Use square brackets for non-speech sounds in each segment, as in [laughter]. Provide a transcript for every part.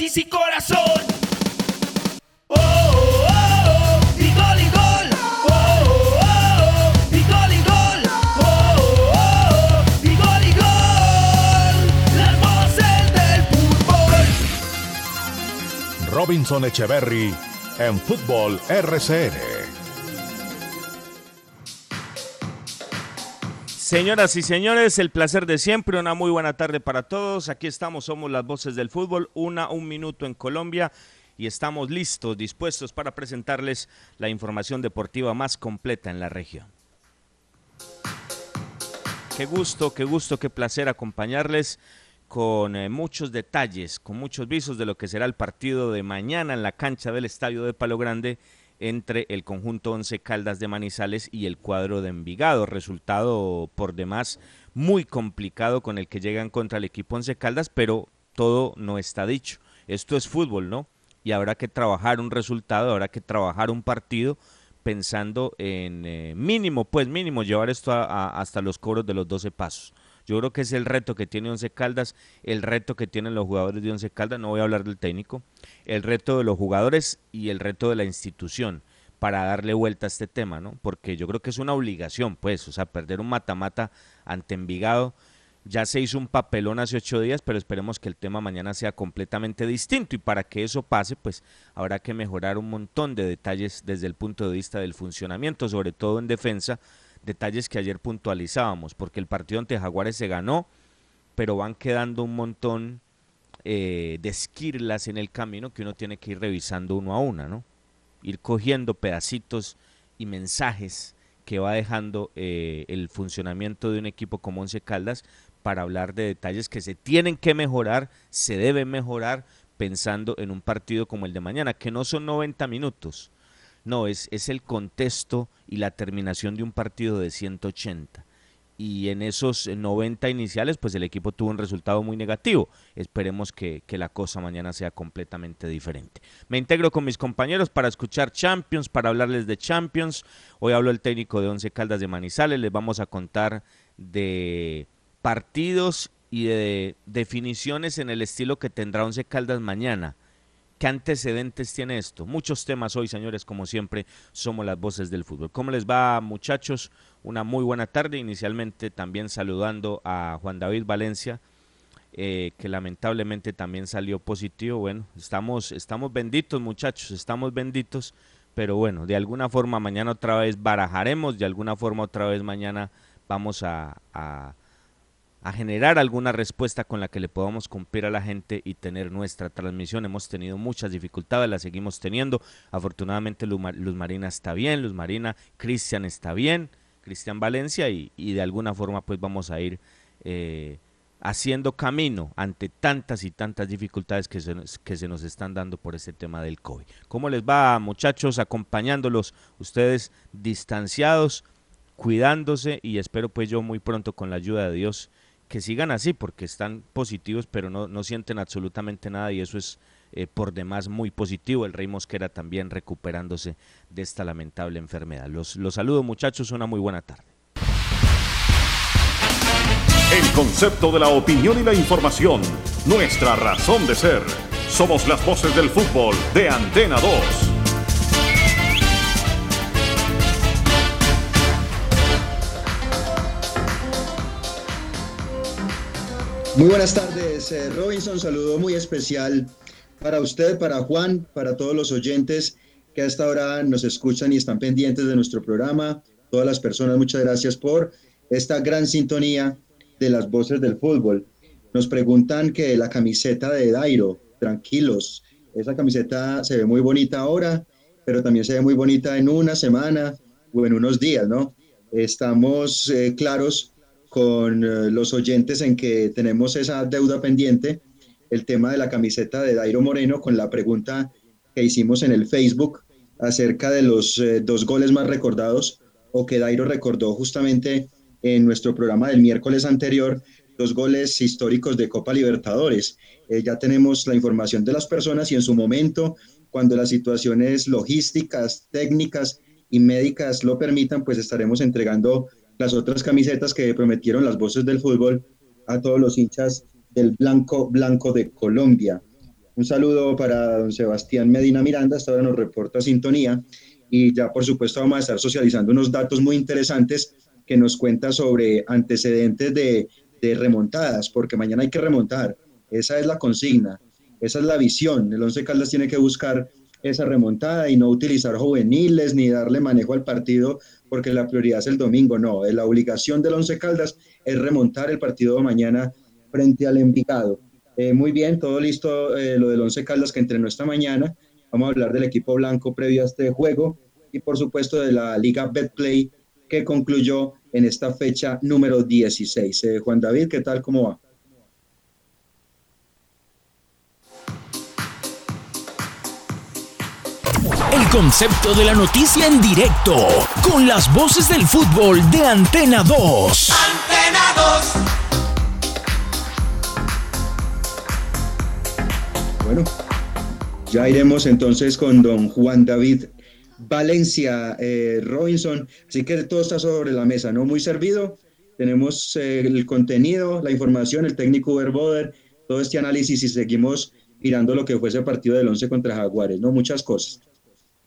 y corazón. Oh, del fútbol. Robinson Echeverry en Fútbol RCN. Señoras y señores, el placer de siempre, una muy buena tarde para todos. Aquí estamos, somos las voces del fútbol, una, un minuto en Colombia y estamos listos, dispuestos para presentarles la información deportiva más completa en la región. Qué gusto, qué gusto, qué placer acompañarles con eh, muchos detalles, con muchos visos de lo que será el partido de mañana en la cancha del Estadio de Palo Grande entre el conjunto Once Caldas de Manizales y el cuadro de Envigado. Resultado por demás muy complicado con el que llegan contra el equipo Once Caldas, pero todo no está dicho. Esto es fútbol, ¿no? Y habrá que trabajar un resultado, habrá que trabajar un partido pensando en eh, mínimo, pues mínimo, llevar esto hasta los cobros de los 12 pasos. Yo creo que es el reto que tiene Once Caldas, el reto que tienen los jugadores de Once Caldas, no voy a hablar del técnico, el reto de los jugadores y el reto de la institución para darle vuelta a este tema, ¿no? Porque yo creo que es una obligación, pues, o sea, perder un mata-mata ante Envigado. Ya se hizo un papelón hace ocho días, pero esperemos que el tema mañana sea completamente distinto. Y para que eso pase, pues habrá que mejorar un montón de detalles desde el punto de vista del funcionamiento, sobre todo en defensa, detalles que ayer puntualizábamos, porque el partido ante Jaguares se ganó, pero van quedando un montón eh, de esquirlas en el camino que uno tiene que ir revisando uno a una, ¿no? Ir cogiendo pedacitos y mensajes que va dejando eh, el funcionamiento de un equipo como Once Caldas para hablar de detalles que se tienen que mejorar, se deben mejorar pensando en un partido como el de mañana, que no son 90 minutos, no, es, es el contexto y la terminación de un partido de 180 y en esos 90 iniciales pues el equipo tuvo un resultado muy negativo. Esperemos que, que, la cosa mañana sea completamente diferente. Me integro con mis compañeros para escuchar Champions, para hablarles de Champions. Hoy hablo el técnico de Once Caldas de Manizales, les vamos a contar de partidos y de definiciones en el estilo que tendrá Once Caldas mañana. ¿Qué antecedentes tiene esto? Muchos temas hoy, señores, como siempre, somos las voces del fútbol. ¿Cómo les va, muchachos? Una muy buena tarde. Inicialmente también saludando a Juan David Valencia, eh, que lamentablemente también salió positivo. Bueno, estamos, estamos benditos, muchachos, estamos benditos. Pero bueno, de alguna forma mañana otra vez barajaremos, de alguna forma otra vez mañana vamos a a generar alguna respuesta con la que le podamos cumplir a la gente y tener nuestra transmisión. Hemos tenido muchas dificultades, las seguimos teniendo. Afortunadamente Luz, Marina está bien, Luz Marina, Cristian está bien, Cristian Valencia y, de alguna forma pues vamos a ir eh, haciendo camino ante tantas y tantas dificultades que se, que se nos están dando por este tema del COVID. ¿Cómo les va muchachos acompañándolos ustedes distanciados? cuidándose y espero pues yo muy pronto con la ayuda de Dios que sigan así porque están positivos pero no, no sienten absolutamente nada y eso es eh, por demás muy positivo. El Rey Mosquera también recuperándose de esta lamentable enfermedad. Los, los saludo muchachos, una muy buena tarde. El concepto de la opinión y la información, nuestra razón de ser. Somos las voces del fútbol de Antena 2. Muy buenas tardes, eh, Robinson. Saludo muy especial para usted, para Juan, para todos los oyentes que hasta ahora nos escuchan y están pendientes de nuestro programa. Todas las personas, muchas gracias por esta gran sintonía de las voces del fútbol. Nos preguntan que la camiseta de Dairo, tranquilos, esa camiseta se ve muy bonita ahora, pero también se ve muy bonita en una semana o en unos días, ¿no? Estamos eh, claros con eh, los oyentes en que tenemos esa deuda pendiente, el tema de la camiseta de Dairo Moreno, con la pregunta que hicimos en el Facebook acerca de los eh, dos goles más recordados o que Dairo recordó justamente en nuestro programa del miércoles anterior, dos goles históricos de Copa Libertadores. Eh, ya tenemos la información de las personas y en su momento, cuando las situaciones logísticas, técnicas y médicas lo permitan, pues estaremos entregando las otras camisetas que prometieron las voces del fútbol a todos los hinchas del Blanco Blanco de Colombia. Un saludo para don Sebastián Medina Miranda, hasta ahora nos reporta sintonía y ya por supuesto vamos a estar socializando unos datos muy interesantes que nos cuenta sobre antecedentes de, de remontadas, porque mañana hay que remontar. Esa es la consigna, esa es la visión. El Once Caldas tiene que buscar esa remontada y no utilizar juveniles ni darle manejo al partido porque la prioridad es el domingo. No, la obligación del Once Caldas es remontar el partido de mañana frente al Envigado. Eh, muy bien, todo listo eh, lo del Once Caldas que entrenó esta mañana. Vamos a hablar del equipo blanco previo a este juego y por supuesto de la Liga Betplay que concluyó en esta fecha número 16. Eh, Juan David, ¿qué tal? ¿Cómo va? El concepto de la noticia en directo, con las voces del fútbol de Antena 2. Antena 2. Bueno, ya iremos entonces con don Juan David Valencia eh, Robinson. Así que todo está sobre la mesa, ¿no? Muy servido. Tenemos eh, el contenido, la información, el técnico Verboder, todo este análisis y seguimos mirando lo que fue ese partido del 11 contra Jaguares, ¿no? Muchas cosas.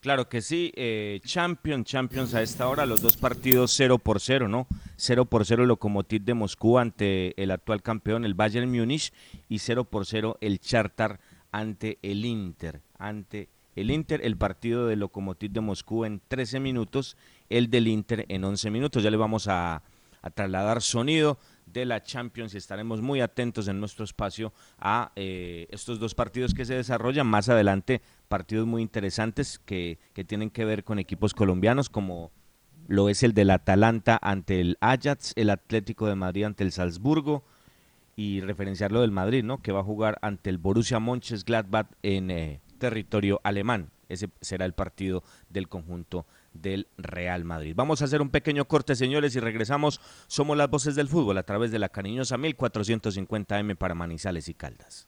Claro que sí, eh, Champions, Champions a esta hora, los dos partidos 0 por 0, ¿no? 0 por 0 el Lokomotiv de Moscú ante el actual campeón, el Bayern Múnich, y 0 por 0 el Charter ante el Inter, ante el Inter, el partido del Lokomotiv de Moscú en 13 minutos, el del Inter en 11 minutos. Ya le vamos a, trasladar sonido de la Champions y estaremos muy atentos en nuestro espacio a eh, estos dos partidos que se desarrollan más adelante, partidos muy interesantes que, que tienen que ver con equipos colombianos como lo es el del Atalanta ante el Ajax, el Atlético de Madrid ante el Salzburgo y referenciarlo del Madrid, ¿no? Que va a jugar ante el Borussia Mönchengladbach en eh, territorio alemán. Ese será el partido del conjunto del Real Madrid. Vamos a hacer un pequeño corte, señores, y regresamos. Somos las voces del fútbol a través de la cariñosa 1450M para Manizales y Caldas.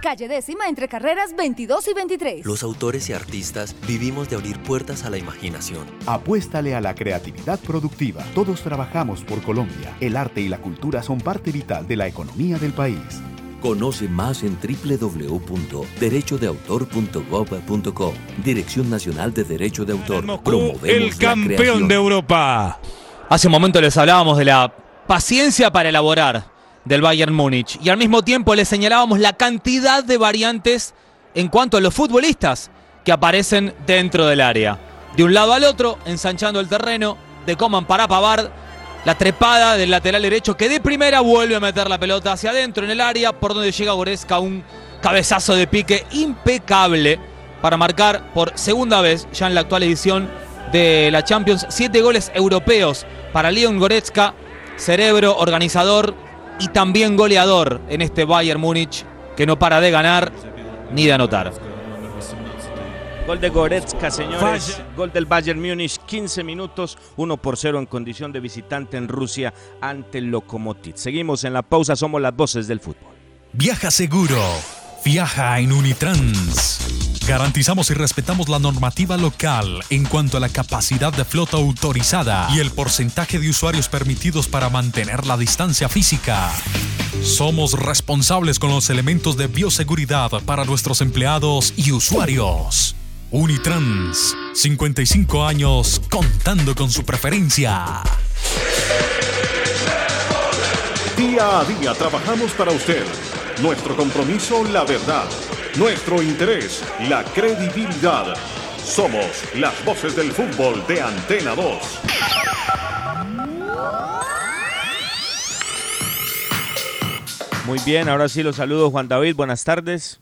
Calle décima entre carreras 22 y 23. Los autores y artistas vivimos de abrir puertas a la imaginación. Apuéstale a la creatividad productiva. Todos trabajamos por Colombia. El arte y la cultura son parte vital de la economía del país. Conoce más en www.derechodeautor.gov.co. Dirección Nacional de Derecho de Autor. Promovemos el campeón de Europa. Hace un momento les hablábamos de la paciencia para elaborar del Bayern Múnich. Y al mismo tiempo le señalábamos la cantidad de variantes en cuanto a los futbolistas que aparecen dentro del área. De un lado al otro, ensanchando el terreno, de Coman para Pavard, la trepada del lateral derecho que de primera vuelve a meter la pelota hacia adentro en el área, por donde llega Goretzka, un cabezazo de pique impecable para marcar por segunda vez ya en la actual edición de la Champions. Siete goles europeos para Leon Goretzka, cerebro organizador, y también goleador en este Bayern Múnich que no para de ganar ni de anotar. Gol de Goretzka, señores. Gol del Bayern Múnich, 15 minutos, 1 por 0 en condición de visitante en Rusia ante el Lokomotiv. Seguimos en la pausa, somos las voces del fútbol. Viaja seguro. Viaja en Unitrans. Garantizamos y respetamos la normativa local en cuanto a la capacidad de flota autorizada y el porcentaje de usuarios permitidos para mantener la distancia física. Somos responsables con los elementos de bioseguridad para nuestros empleados y usuarios. Unitrans, 55 años contando con su preferencia. Día a día trabajamos para usted. Nuestro compromiso, la verdad. Nuestro interés, la credibilidad. Somos las voces del fútbol de Antena 2. Muy bien, ahora sí los saludo Juan David, buenas tardes.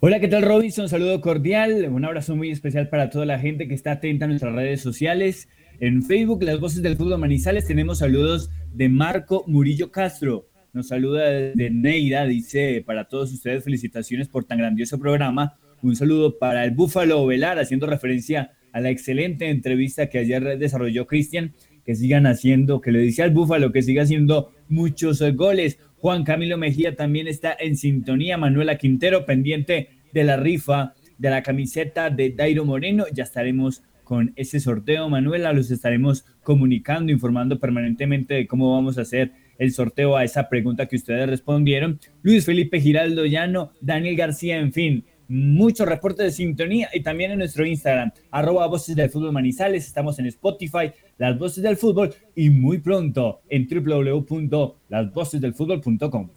Hola, ¿qué tal Robinson? Saludo cordial, un abrazo muy especial para toda la gente que está atenta a nuestras redes sociales. En Facebook, Las Voces del Fútbol Manizales, tenemos saludos de Marco Murillo Castro. Nos saluda de Neira, dice para todos ustedes felicitaciones por tan grandioso programa. Un saludo para el Búfalo Velar, haciendo referencia a la excelente entrevista que ayer desarrolló Cristian. Que sigan haciendo, que le dice al Búfalo que siga haciendo muchos goles. Juan Camilo Mejía también está en sintonía. Manuela Quintero pendiente de la rifa de la camiseta de Dairo Moreno. Ya estaremos con ese sorteo, Manuela. Los estaremos comunicando, informando permanentemente de cómo vamos a hacer el sorteo a esa pregunta que ustedes respondieron. Luis Felipe Giraldo Llano, Daniel García, en fin, muchos reportes de sintonía y también en nuestro Instagram, arroba Voces del Fútbol Manizales, estamos en Spotify, Las Voces del Fútbol y muy pronto en www.lasvocesdelfutbol.com.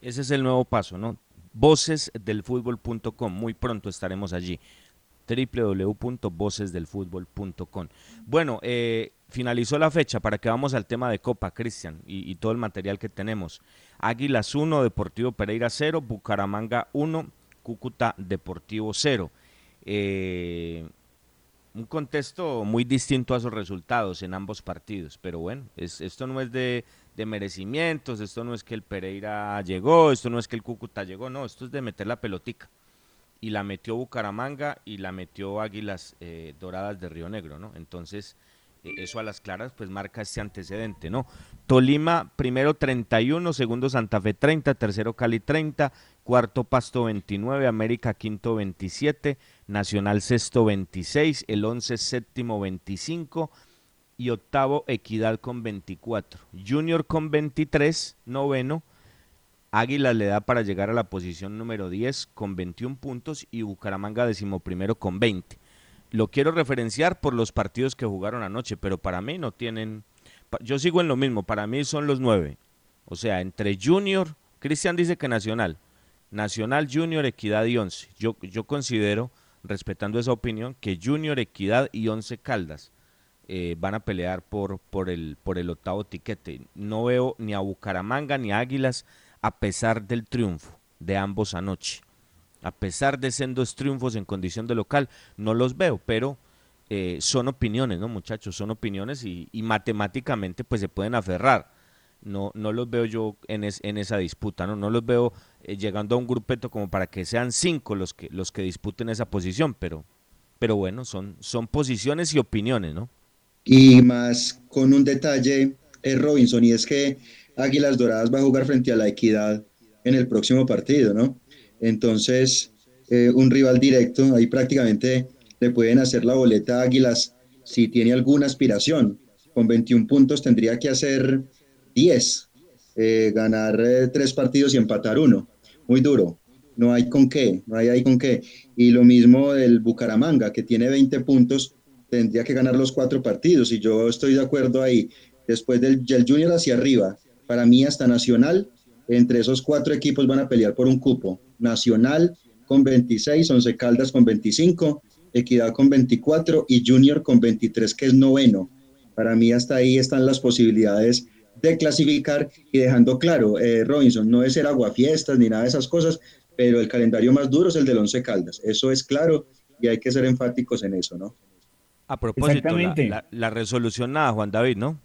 Ese es el nuevo paso, ¿no? Vocesdelfutbol.com, muy pronto estaremos allí www.vocesdelfutbol.com. Bueno, eh, finalizó la fecha para que vamos al tema de Copa, Cristian, y, todo el material que tenemos. Águilas 1, Deportivo Pereira 0, Bucaramanga 1, Cúcuta Deportivo 0. Eh, un contexto muy distinto a esos resultados en ambos partidos, pero bueno, esto no es de, merecimientos, esto no es que el Pereira llegó, esto no es que el Cúcuta llegó, no, esto es de meter la pelotica. Y la metió Bucaramanga y la metió Águilas eh, Doradas de Río Negro, ¿no? Entonces, eso a las claras pues marca este antecedente, ¿no? Tolima primero 31, segundo Santa Fe 30, tercero Cali 30, cuarto Pasto 29, América quinto 27, Nacional sexto 26, el 11 séptimo 25 y octavo Equidad con 24, Junior con 23, noveno, Águila le da para llegar a la posición número 10 con 21 puntos y Bucaramanga decimoprimero con 20 lo quiero referenciar por los partidos que jugaron anoche, pero para mí no tienen. Yo sigo en lo mismo, para mí son los nueve. O sea, entre Junior, Cristian dice que Nacional, Nacional, Junior, Equidad y Once. Yo, yo considero, respetando esa opinión, que Junior, Equidad y Once Caldas eh, van a pelear por, por, el, por el octavo tiquete. No veo ni a Bucaramanga ni a Águilas a pesar del triunfo de ambos anoche a pesar de sendos triunfos en condición de local, no los veo, pero eh, son opiniones, ¿no, muchachos? Son opiniones y, matemáticamente pues se pueden aferrar. No, no los veo yo en, esa disputa, ¿no? No los veo eh, llegando a un grupeto como para que sean cinco los que, los que disputen esa posición, pero, pero bueno, son, son posiciones y opiniones, ¿no? Y más con un detalle, eh, Robinson, y es que Águilas Doradas va a jugar frente a la Equidad en el próximo partido, ¿no? Entonces, eh, un rival directo, ahí prácticamente le pueden hacer la boleta Águilas si tiene alguna aspiración. Con 21 puntos tendría que hacer 10, eh, ganar eh, tres partidos y empatar uno. Muy duro. No hay con qué, no hay ahí con qué. Y lo mismo del Bucaramanga, que tiene 20 puntos, tendría que ganar los cuatro partidos. Y yo estoy de acuerdo ahí. Después del, del Junior hacia arriba, para mí hasta Nacional, entre esos cuatro equipos van a pelear por un cupo. Nacional con 26, Once Caldas con 25, Equidad con 24 y Junior con 23, que es noveno. Para mí hasta ahí están las posibilidades de clasificar y dejando claro, eh, Robinson, no es ser aguafiestas ni nada de esas cosas, pero el calendario más duro es el del Once Caldas. Eso es claro y hay que ser enfáticos en eso, ¿no? A propósito, la, la resolución nada, Juan David, ¿no?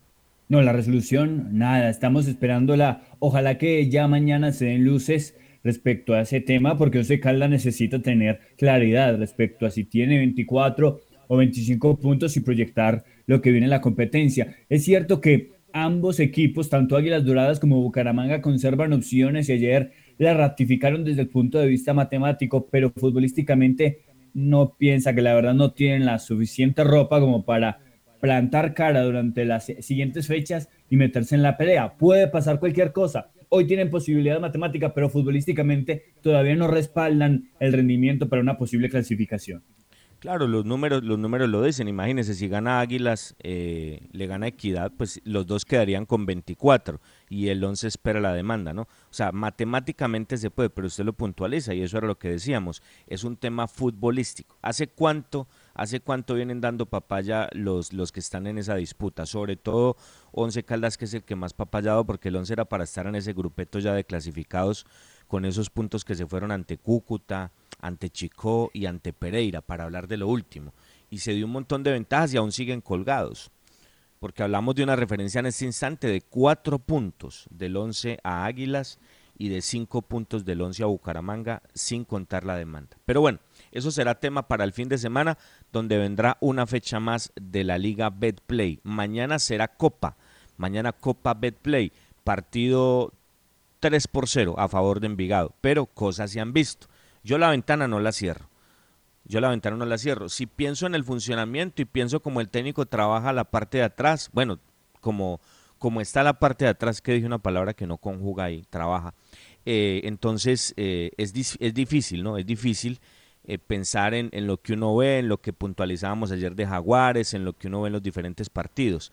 No, la resolución, nada, estamos esperándola. Ojalá que ya mañana se den luces respecto a ese tema, porque Once Caldas necesita tener claridad respecto a si tiene 24 o 25 puntos y proyectar lo que viene en la competencia. Es cierto que ambos equipos, tanto Águilas Doradas como Bucaramanga, conservan opciones y ayer la ratificaron desde el punto de vista matemático, pero futbolísticamente no piensa que la verdad no tienen la suficiente ropa como para plantar cara durante las siguientes fechas y meterse en la pelea. Puede pasar cualquier cosa. Hoy tienen posibilidad matemática, pero futbolísticamente todavía no respaldan el rendimiento para una posible clasificación. Claro, los números, los números lo dicen. Imagínense, si gana Águilas, eh, le gana Equidad, pues los dos quedarían con 24 y el 11 espera la demanda, ¿no? O sea, matemáticamente se puede, pero usted lo puntualiza y eso era lo que decíamos. Es un tema futbolístico. ¿Hace cuánto, hace cuánto vienen dando papaya los, los que están en esa disputa? Sobre todo 11 Caldas, que es el que más papayado, porque el 11 era para estar en ese grupeto ya de clasificados con esos puntos que se fueron ante Cúcuta, ante Chicó y ante Pereira, para hablar de lo último. Y se dio un montón de ventajas y aún siguen colgados. Porque hablamos de una referencia en este instante de cuatro puntos del 11 a Águilas y de cinco puntos del 11 a Bucaramanga, sin contar la demanda. Pero bueno, eso será tema para el fin de semana, donde vendrá una fecha más de la Liga Betplay. Mañana será Copa, mañana Copa Betplay, partido 3 por 0 a favor de Envigado, pero cosas se han visto. Yo la ventana no la cierro. Yo la ventana no la cierro. Si pienso en el funcionamiento y pienso como el técnico trabaja la parte de atrás, bueno, como, está la parte de atrás, que dije una palabra que no conjuga ahí, trabaja. Eh, entonces eh, es, es, difícil, ¿no? Es difícil eh, pensar en, en, lo que uno ve, en lo que puntualizábamos ayer de Jaguares, en lo que uno ve en los diferentes partidos.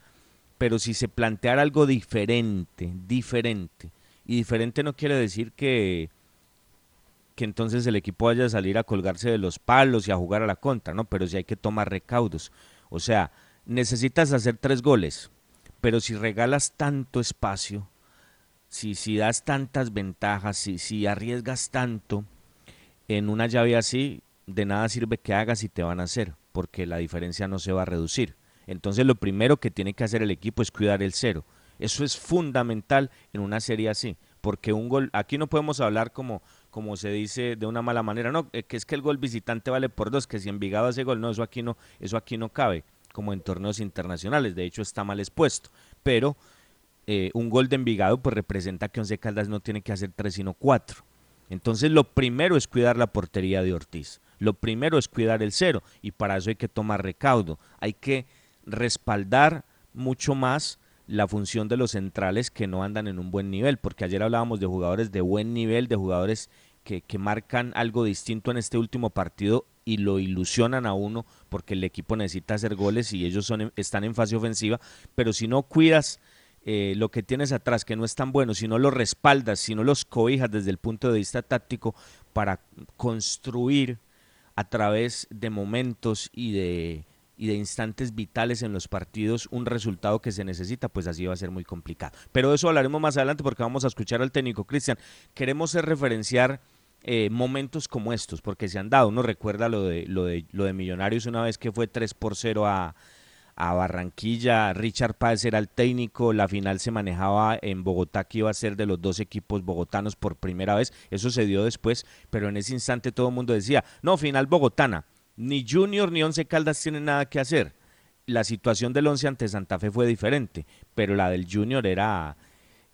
Pero si se planteara algo diferente, diferente, y diferente no quiere decir que, que entonces el equipo vaya a salir a colgarse de los palos y a jugar a la contra, ¿no? Pero sí hay que tomar recaudos. O sea, necesitas hacer tres goles, pero si regalas tanto espacio, si, si das tantas ventajas, si, si arriesgas tanto en una llave así, de nada sirve que hagas y te van a hacer, porque la diferencia no se va a reducir. Entonces lo primero que tiene que hacer el equipo es cuidar el cero. Eso es fundamental en una serie así, porque un gol, aquí no podemos hablar como como se dice de una mala manera, no, eh, que es que el gol visitante vale por dos, que si Envigado hace gol, no, eso aquí no, eso aquí no cabe, como en torneos internacionales, de hecho está mal expuesto, pero eh, un gol de Envigado pues representa que Once Caldas no tiene que hacer tres sino cuatro. Entonces lo primero es cuidar la portería de Ortiz, lo primero es cuidar el cero. Y para eso hay que tomar recaudo, hay que respaldar mucho más la función de los centrales que no andan en un buen nivel, porque ayer hablábamos de jugadores de buen nivel, de jugadores que, que, marcan algo distinto en este último partido y lo ilusionan a uno porque el equipo necesita hacer goles y ellos son, están en fase ofensiva, pero si no cuidas eh, lo que tienes atrás, que no es tan bueno, si no lo respaldas, si no los cobijas desde el punto de vista táctico para construir a través de momentos y de y de instantes vitales en los partidos un resultado que se necesita, pues así va a ser muy complicado. Pero de eso hablaremos más adelante porque vamos a escuchar al técnico Cristian. Queremos referenciar eh, momentos como estos, porque se han dado. Uno recuerda lo de, lo de, lo de Millonarios una vez que fue 3 por 0 a, a Barranquilla, Richard Páez era el técnico, la final se manejaba en Bogotá que iba a ser de los dos equipos bogotanos por primera vez, eso se dio después, pero en ese instante todo el mundo decía, no, final bogotana, ni Junior ni Once Caldas tienen nada que hacer. La situación del Once ante Santa Fe fue diferente, pero la del Junior era,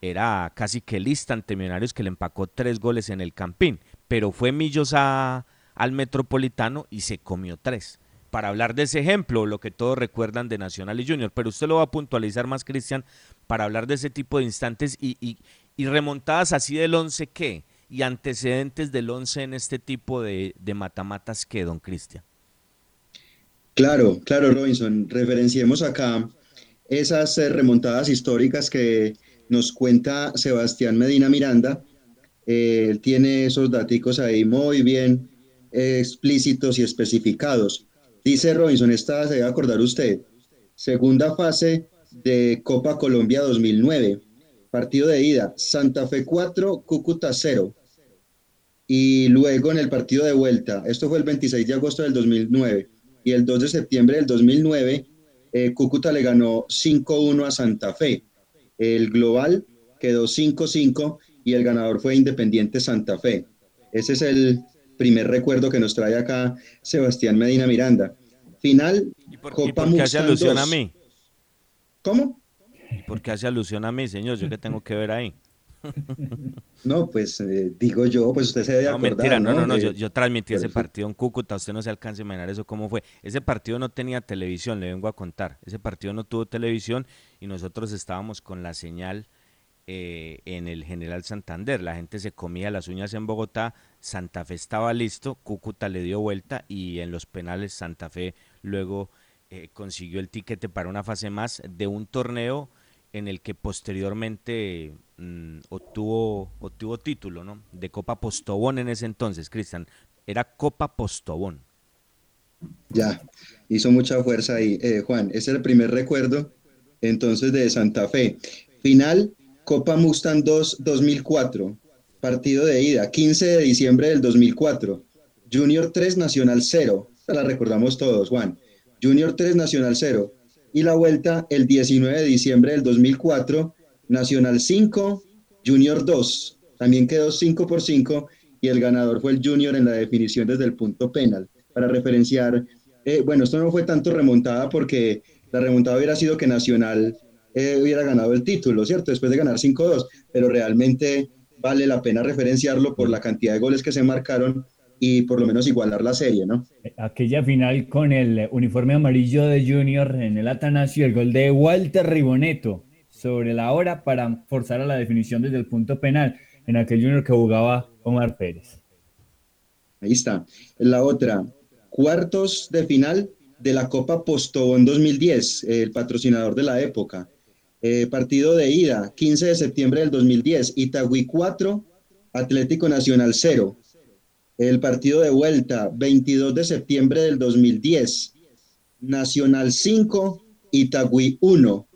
era casi que lista ante Millonarios que le empacó tres goles en el Campín, pero fue Millos a, al Metropolitano y se comió tres. Para hablar de ese ejemplo, lo que todos recuerdan de Nacional y Junior, pero usted lo va a puntualizar más, Cristian, para hablar de ese tipo de instantes y, y, y remontadas así del once, ¿qué? Y antecedentes del once en este tipo de, de matamatas, ¿qué, don Cristian? Claro, claro, Robinson. Referenciemos acá esas eh, remontadas históricas que nos cuenta Sebastián Medina Miranda. Eh, él tiene esos datos ahí muy bien eh, explícitos y especificados. Dice Robinson, esta se debe acordar usted. Segunda fase de Copa Colombia 2009. Partido de ida, Santa Fe 4, Cúcuta 0. Y luego en el partido de vuelta, esto fue el 26 de agosto del 2009 y el 2 de septiembre del 2009 eh, Cúcuta le ganó 5-1 a Santa Fe. El global quedó 5-5 y el ganador fue Independiente Santa Fe. Ese es el primer recuerdo que nos trae acá Sebastián Medina Miranda. Final, ¿Y por, Copa ¿y por qué hace alusión a mí? ¿Cómo? ¿Por qué hace alusión a mí, señor? ¿Yo qué tengo que ver ahí? [laughs] No, pues eh, digo yo, pues usted se debe No, acordar, mentira, no, no, no, De- yo, yo transmití ese partido en Cúcuta, usted no se alcanza a imaginar eso cómo fue. Ese partido no tenía televisión, le vengo a contar. Ese partido no tuvo televisión y nosotros estábamos con la señal eh, en el General Santander. La gente se comía las uñas en Bogotá, Santa Fe estaba listo, Cúcuta le dio vuelta y en los penales Santa Fe luego eh, consiguió el tiquete para una fase más de un torneo en el que posteriormente mm, obtuvo, obtuvo título, ¿no? De Copa Postobón en ese entonces, Cristian. Era Copa Postobón. Ya, hizo mucha fuerza ahí. Eh, Juan, ese es el primer recuerdo entonces de Santa Fe. Final, Copa Mustang 2 2004, partido de ida, 15 de diciembre del 2004. Junior 3, Nacional 0. Esta La recordamos todos, Juan. Junior 3, Nacional 0. Y la vuelta el 19 de diciembre del 2004, Nacional 5, Junior 2. También quedó 5 por 5 y el ganador fue el Junior en la definición desde el punto penal. Para referenciar, eh, bueno, esto no fue tanto remontada porque la remontada hubiera sido que Nacional eh, hubiera ganado el título, ¿cierto? Después de ganar 5-2, pero realmente vale la pena referenciarlo por la cantidad de goles que se marcaron y por lo menos igualar la serie, ¿no? Aquella final con el uniforme amarillo de Junior en el Atanasio, el gol de Walter Riboneto sobre la hora para forzar a la definición desde el punto penal en aquel Junior que jugaba Omar Pérez. Ahí está. La otra, cuartos de final de la Copa Postobón 2010, eh, el patrocinador de la época. Eh, partido de ida, 15 de septiembre del 2010, Itagüí 4, Atlético Nacional 0. El partido de vuelta, 22 de septiembre del 2010, Nacional 5, Itagüí 1.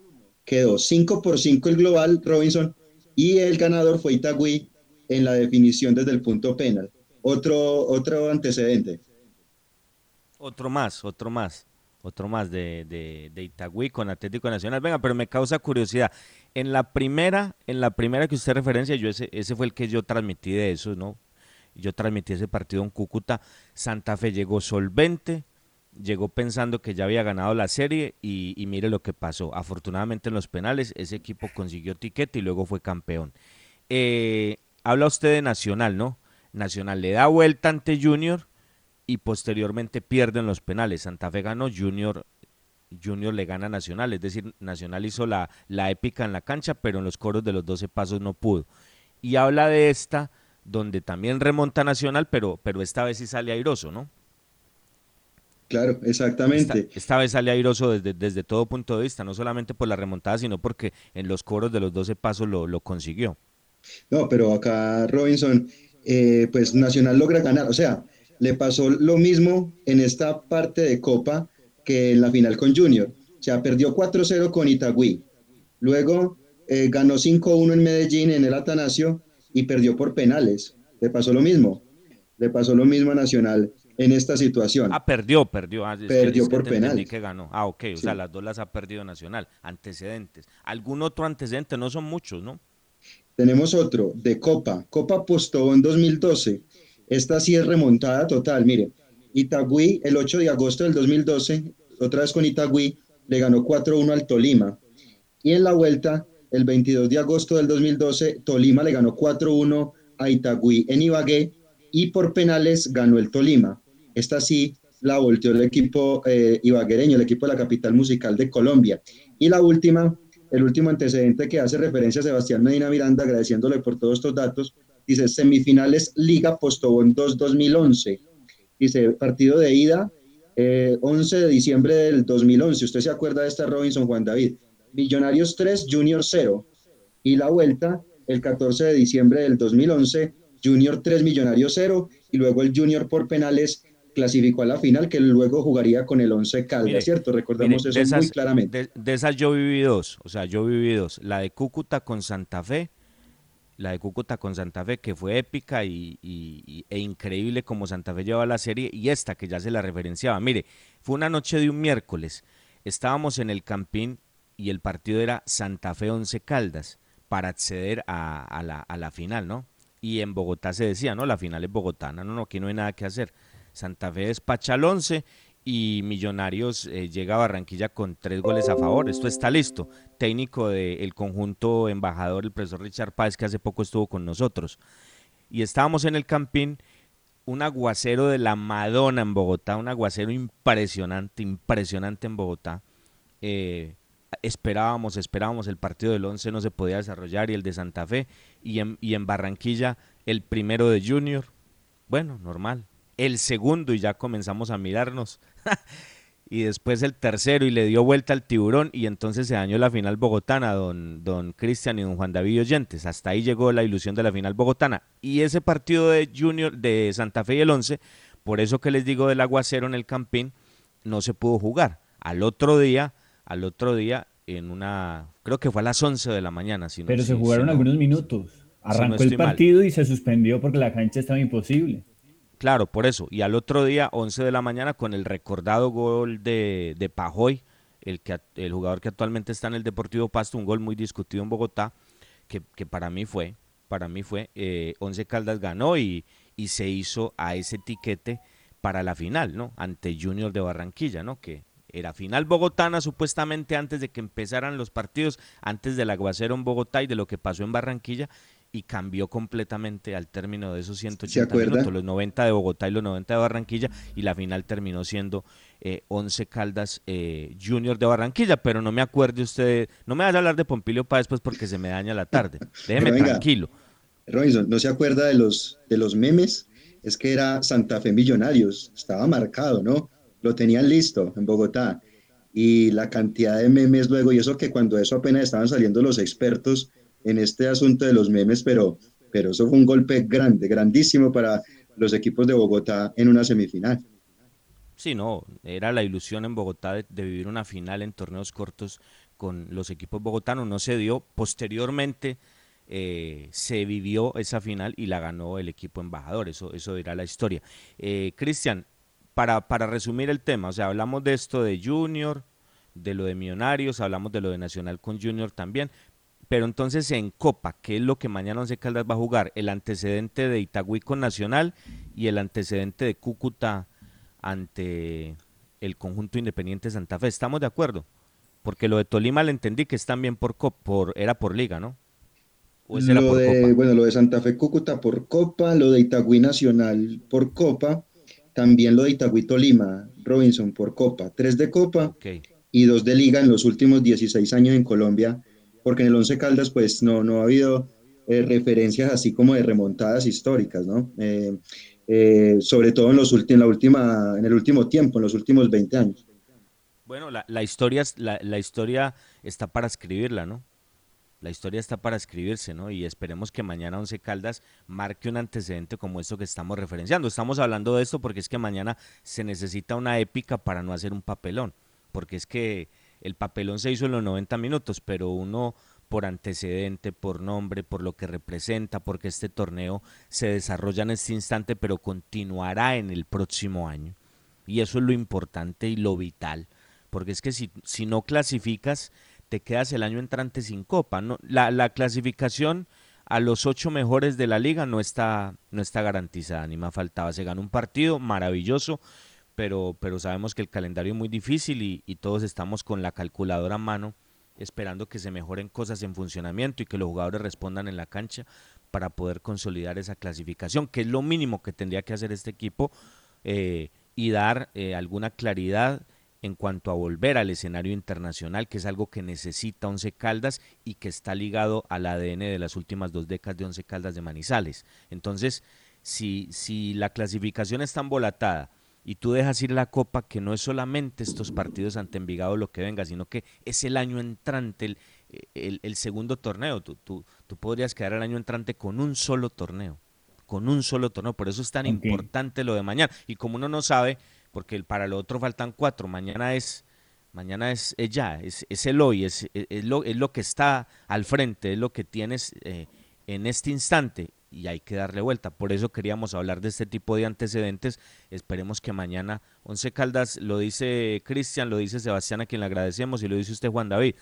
Quedó 5 por 5 el global, Robinson, y el ganador fue Itagüí en la definición desde el punto penal. Otro, otro antecedente. Otro más, otro más, otro más de, de, Itagüí con Atlético Nacional. Venga, pero me causa curiosidad. En la primera, en la primera que usted referencia, yo ese, ese fue el que yo transmití de eso, ¿no? Yo transmití ese partido en Cúcuta. Santa Fe llegó solvente, llegó pensando que ya había ganado la serie y, y mire lo que pasó. Afortunadamente en los penales ese equipo consiguió tiquete y luego fue campeón. Eh, habla usted de Nacional, ¿no? Nacional le da vuelta ante Junior y posteriormente pierden los penales. Santa Fe ganó, Junior, Junior le gana a Nacional, es decir, Nacional hizo la, la épica en la cancha, pero en los coros de los 12 pasos no pudo. Y habla de esta, donde también remonta Nacional, pero, pero esta vez sí sale airoso, ¿no? Claro, exactamente. Esta, esta vez sale airoso desde, desde todo punto de vista, no solamente por la remontada, sino porque en los coros de los 12 pasos lo, lo consiguió. No, pero acá Robinson, eh, pues Nacional logra ganar. O sea, le pasó lo mismo en esta parte de Copa que en la final con Junior. O sea, perdió 4-0 con Itagüí. Luego eh, ganó 5-1 en Medellín en el Atanasio y perdió por penales. Le pasó lo mismo. Le pasó lo mismo a Nacional en esta situación. Ah, perdió, perdió. Ah, Perdió es que por penales. que ganó. Ah, ok, o Sí. sea, las dos las ha perdido Nacional. Antecedentes. ¿Algún otro antecedente? No son muchos, ¿no? Tenemos otro de Copa, Copa Postobón 2012. Esta sí es remontada total, mire. Itagüí, el 8 de agosto del 2012, otra vez con Itagüí, le ganó 4-1 al Tolima. Y en la vuelta, el 22 de agosto del 2012, Tolima le ganó 4-1 a Itagüí en Ibagué y por penales ganó el Tolima. Esta sí la volteó el equipo eh, ibaguereño, el equipo de la capital musical de Colombia. Y la última, el último antecedente que hace referencia a Sebastián Medina Miranda, agradeciéndole por todos estos datos, dice semifinales Liga Postobón 2 2011. Dice partido de ida eh, 11 de diciembre del 2011. ¿Usted se acuerda de esta Robinson Juan David? Millonarios 3, Junior 0. Y la vuelta el 14 de diciembre del 2011, Junior 3, Millonarios 0. Y luego el Junior por penales clasificó a la final, que luego jugaría con el 11 Caldas, Mire, ¿cierto? Recordamos Mire, eso muy claramente. De, de esas yo viví dos, o sea, yo viví dos. La de Cúcuta con Santa Fe, la de Cúcuta con Santa Fe, que fue épica y, e increíble como Santa Fe llevaba la serie, y esta que ya se la referenciaba. Mire, fue una noche de un miércoles, estábamos en el Campín y el partido era Santa Fe 11 Caldas para acceder a, a la, a la final, ¿no? Y en Bogotá se decía, no, la final es bogotana, no, no, aquí no hay nada que hacer. Santa Fe despacha al 11 y Millonarios eh, llega a Barranquilla con tres goles a favor. Esto está listo. Técnico del conjunto embajador, el profesor Richard Páez, que hace poco estuvo con nosotros. Y estábamos en el campín, un aguacero de la Madonna en Bogotá, un aguacero impresionante, impresionante en Bogotá. Eh, esperábamos, esperábamos, el partido del 11 no se podía desarrollar y el de Santa Fe. Y en, y en Barranquilla, el primero de Junior. Bueno, normal, el segundo y ya comenzamos a mirarnos. [laughs] y después el tercero y le dio vuelta al tiburón y entonces se dañó la final bogotana, don, don Cristian y don Juan David Oyentes. Hasta ahí llegó la ilusión de la final bogotana. Y ese partido de Junior de Santa Fe y el 11, por eso que les digo del aguacero en el Campín, no se pudo jugar. Al otro día, al otro día, en una, creo que fue a las 11 de la mañana. Si Pero se jugaron algunos minutos. Arrancó el partido y se suspendió porque la cancha estaba imposible. Claro, por eso. Y al otro día, 11 de la mañana, con el recordado gol de, de Pajoy, el, que, el jugador que actualmente está en el Deportivo Pasto, un gol muy discutido en Bogotá, que, que para mí fue, para mí fue, eh, Once Caldas ganó y, y se hizo a ese tiquete para la final, ¿no? Ante Junior de Barranquilla, ¿no? Que era final bogotana supuestamente antes de que empezaran los partidos, antes del aguacero en Bogotá y de lo que pasó en Barranquilla, y cambió completamente al término de esos 180 minutos, los 90 de Bogotá y los 90 de Barranquilla, y la final terminó siendo eh, 11 Caldas eh, Junior de Barranquilla, pero no me acuerde usted, no me vaya a hablar de Pompilio para después porque se me daña la tarde, [laughs] déjeme tranquilo. Robinson, ¿no se acuerda de los, de los memes? Es que era Santa Fe Millonarios, estaba marcado, ¿no? Lo tenían listo en Bogotá. Y la cantidad de memes luego, y eso que cuando eso apenas estaban saliendo los expertos, en este asunto de los memes, pero, pero eso fue un golpe grande, grandísimo para los equipos de Bogotá en una semifinal. Sí, no, era la ilusión en Bogotá de, vivir una final en torneos cortos con los equipos bogotanos, no se dio. Posteriormente eh, se vivió esa final y la ganó el equipo embajador, eso, eso dirá la historia. Eh, Cristian, para, para resumir el tema, o sea, hablamos de esto de Junior, de lo de Millonarios, hablamos de lo de Nacional con Junior también, pero entonces en Copa, ¿qué es lo que mañana Once Caldas va a jugar? El antecedente de Itagüí con Nacional y el antecedente de Cúcuta ante el conjunto independiente Santa Fe. ¿Estamos de acuerdo? Porque lo de Tolima le entendí que es también por, por era por liga, ¿no? lo de, Bueno, lo de Santa Fe Cúcuta por Copa, lo de Itagüí Nacional por Copa, también lo de Itagüí Tolima, Robinson por Copa, tres de Copa y dos de Liga en los últimos 16 años en Colombia porque en el Once Caldas pues no, no ha habido eh, referencias así como de remontadas históricas, ¿no? Eh, eh, sobre todo en, los en, la última, en el último tiempo, en los últimos 20 años. Bueno, la, historia, la, historia está para escribirla, ¿no? La historia está para escribirse, ¿no? Y esperemos que mañana Once Caldas marque un antecedente como esto que estamos referenciando. Estamos hablando de esto porque es que mañana se necesita una épica para no hacer un papelón, porque es que el papelón se hizo en los 90 minutos, pero uno por antecedente, por nombre, por lo que representa, porque este torneo se desarrolla en este instante, pero continuará en el próximo año. Y eso es lo importante y lo vital, porque es que si, si no clasificas, te quedas el año entrante sin copa. La, la clasificación a los ocho mejores de la liga no está, no está garantizada, ni más faltaba. Se ganó un partido maravilloso, pero, pero sabemos que el calendario es muy difícil y, todos estamos con la calculadora a mano esperando que se mejoren cosas en funcionamiento y que los jugadores respondan en la cancha para poder consolidar esa clasificación, que es lo mínimo que tendría que hacer este equipo eh, y dar eh, alguna claridad en cuanto a volver al escenario internacional, que es algo que necesita Once Caldas y que está ligado al ADN de las últimas dos décadas de Once Caldas de Manizales. Entonces, si, si la clasificación está embolatada, y tú dejas ir la copa que no es solamente estos partidos ante Envigado lo que venga, sino que es el año entrante, el, el, segundo torneo. Tú, tú, tú, podrías quedar el año entrante con un solo torneo, con un solo torneo. Por eso es tan importante lo de mañana. Y como uno no sabe, porque para lo otro faltan cuatro, mañana es... Mañana es, ya, es, es, el hoy, es, es, lo, es lo que está al frente, es lo que tienes eh, en este instante y hay que darle vuelta. Por eso queríamos hablar de este tipo de antecedentes. Esperemos que mañana Once Caldas, lo dice Cristian, lo dice Sebastián, a quien le agradecemos, y lo dice usted Juan David.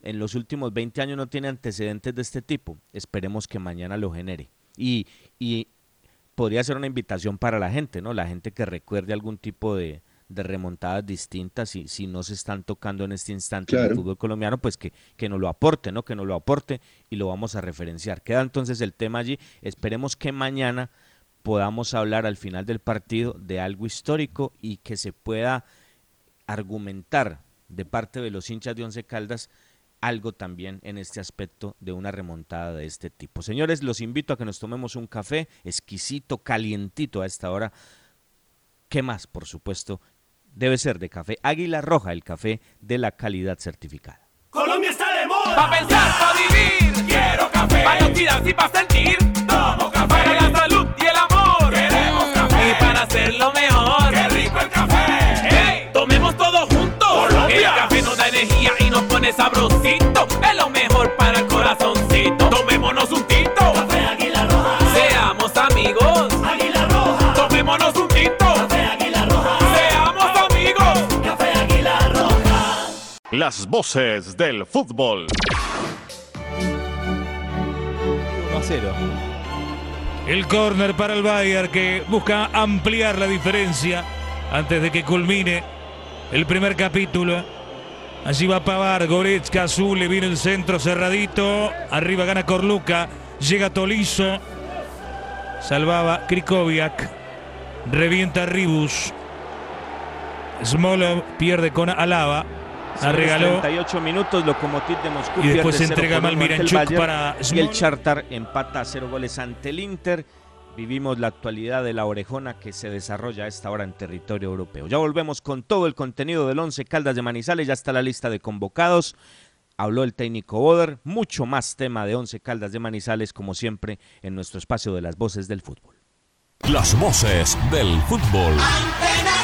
En los últimos 20 años no tiene antecedentes de este tipo. Esperemos que mañana lo genere. Y, y podría ser una invitación para la gente, ¿no? La gente que recuerde algún tipo de, de remontadas distintas y si no se están tocando en este instante en el fútbol colombiano, pues que, que nos lo aporte, ¿no? Que nos lo aporte y lo vamos a referenciar. Queda entonces el tema allí. Esperemos que mañana podamos hablar al final del partido de algo histórico y que se pueda argumentar de parte de los hinchas de Once Caldas algo también en este aspecto de una remontada de este tipo. Señores, los invito a que nos tomemos un café exquisito, calientito a esta hora. ¿Qué más? Por supuesto, debe ser de café Águila Roja, el café de la calidad certificada. Colombia está de moda. Pa' pensar, pa' vivir. Quiero café. Para actividad y pa' sentir. Tomo café. Para la salud y el amor. Queremos café. Y para hacerlo mejor. Qué rico el café. Hey, tomemos todo juntos. Colombia. El café nos da energía y nos pone sabrosito. Es lo mejor para el corazoncito. Tomémonos un tinto. Las voces del fútbol. 1 a 0. El córner para el Bayern que busca ampliar la diferencia antes de que culmine el primer capítulo. Allí va Pavar, Goretzka, Azul, le viene el centro cerradito. Arriba gana Corluca, llega Tolizo. Salvaba Krikoviak. Revienta Ribus. Smolov pierde con Alaba. La regaló. 38 minutos, Lokomotiv de Moscú. Y después se entrega 0 por uno ante el Malmiranchuk Bayern, para Y el. Chartar empata a cero goles ante el Inter. Vivimos la actualidad de la orejona que se desarrolla a esta hora en territorio europeo. Ya volvemos con todo el contenido del 11 Caldas de Manizales. Ya está la lista de convocados. Habló el técnico Boder. Mucho más tema de 11 Caldas de Manizales, como siempre, en nuestro espacio de las voces del fútbol. Las voces del fútbol.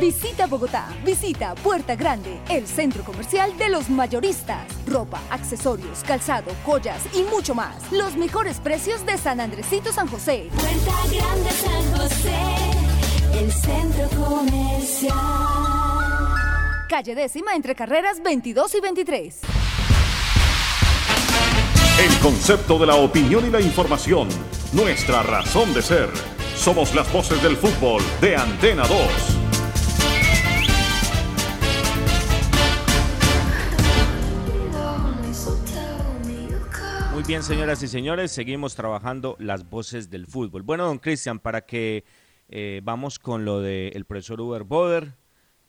Visita Bogotá, visita Puerta Grande, el centro comercial de los mayoristas. Ropa, accesorios, calzado, joyas y mucho más. Los mejores precios de San Andresito San José. Puerta Grande San José, el centro comercial. Calle décima entre carreras 22 y 23. El concepto de la opinión y la información. Nuestra razón de ser. Somos las voces del fútbol de Antena 2. Bien, señoras y señores, seguimos trabajando las voces del fútbol. Bueno, don Cristian, para que eh, vamos con lo del profesor Uber Boder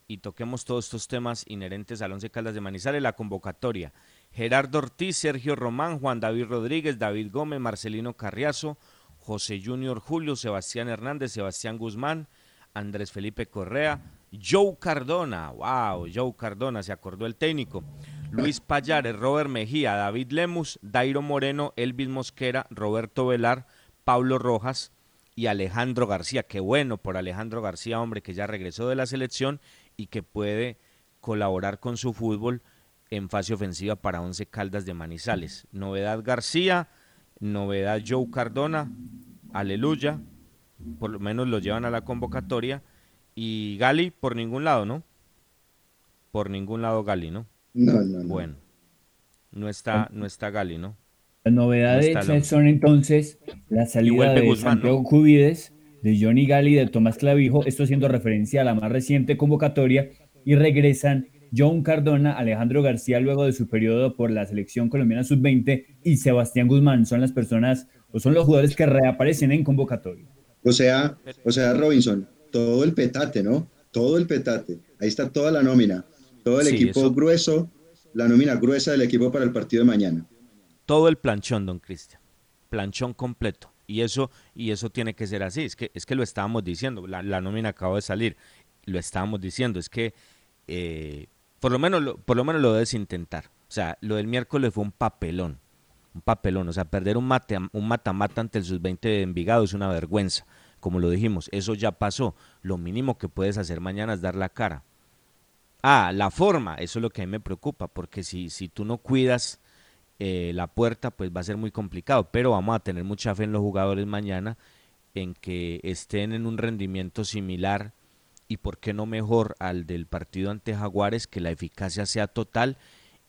y toquemos todos estos temas inherentes al Once Caldas de Manizales, la convocatoria. Gerardo Ortiz, Sergio Román, Juan David Rodríguez, David Gómez, Marcelino Carriazo, José Junior Julio, Sebastián Hernández, Sebastián Guzmán, Andrés Felipe Correa, Joe Cardona, wow, Joe Cardona, se acordó el técnico. Luis Payares, Robert Mejía, David Lemus, Dairo Moreno, Elvis Mosquera, Roberto Velar, Pablo Rojas y Alejandro García. Qué bueno por Alejandro García, hombre, que ya regresó de la selección y que puede colaborar con su fútbol en fase ofensiva para Once Caldas de Manizales. Novedad García, novedad Joe Cardona, aleluya, por lo menos lo llevan a la convocatoria. Y Gali por ningún lado, ¿no? Por ningún lado Gali, ¿no? No, no, no. Bueno, no está, no está Gali, ¿no? Las novedades No son entonces la salida de Guzmán, Santiago Cubides, de Johnny Gali, de Tomás Clavijo, esto haciendo referencia a la más reciente convocatoria, y regresan John Cardona, Alejandro García luego de su periodo por la selección colombiana sub-20 y Sebastián Guzmán son las personas o son los jugadores que reaparecen en convocatoria. O sea, o sea, Robinson, todo el petate, ¿no? Todo el petate. Ahí está toda la nómina. Todo el Sí, equipo eso. grueso, la nómina gruesa del equipo para el partido de mañana. Todo el planchón, don Cristian. Planchón completo. Y eso, y eso tiene que ser así. Es que, es que lo estábamos diciendo. La, la nómina acaba de salir. lo estábamos diciendo, es que eh, por, lo menos, lo, por lo menos lo debes intentar. O sea, lo del miércoles fue un papelón, un papelón. O sea, perder un, mate, un mata-mata ante el sub-20 de Envigado es una vergüenza. Como lo dijimos, eso ya pasó. Lo mínimo que puedes hacer mañana es dar la cara. Ah, la forma, eso es lo que a mí me preocupa, porque si, si tú no cuidas eh, la puerta, pues va a ser muy complicado. Pero vamos a tener mucha fe en los jugadores mañana en que estén en un rendimiento similar y por qué no mejor al del partido ante Jaguares, que la eficacia sea total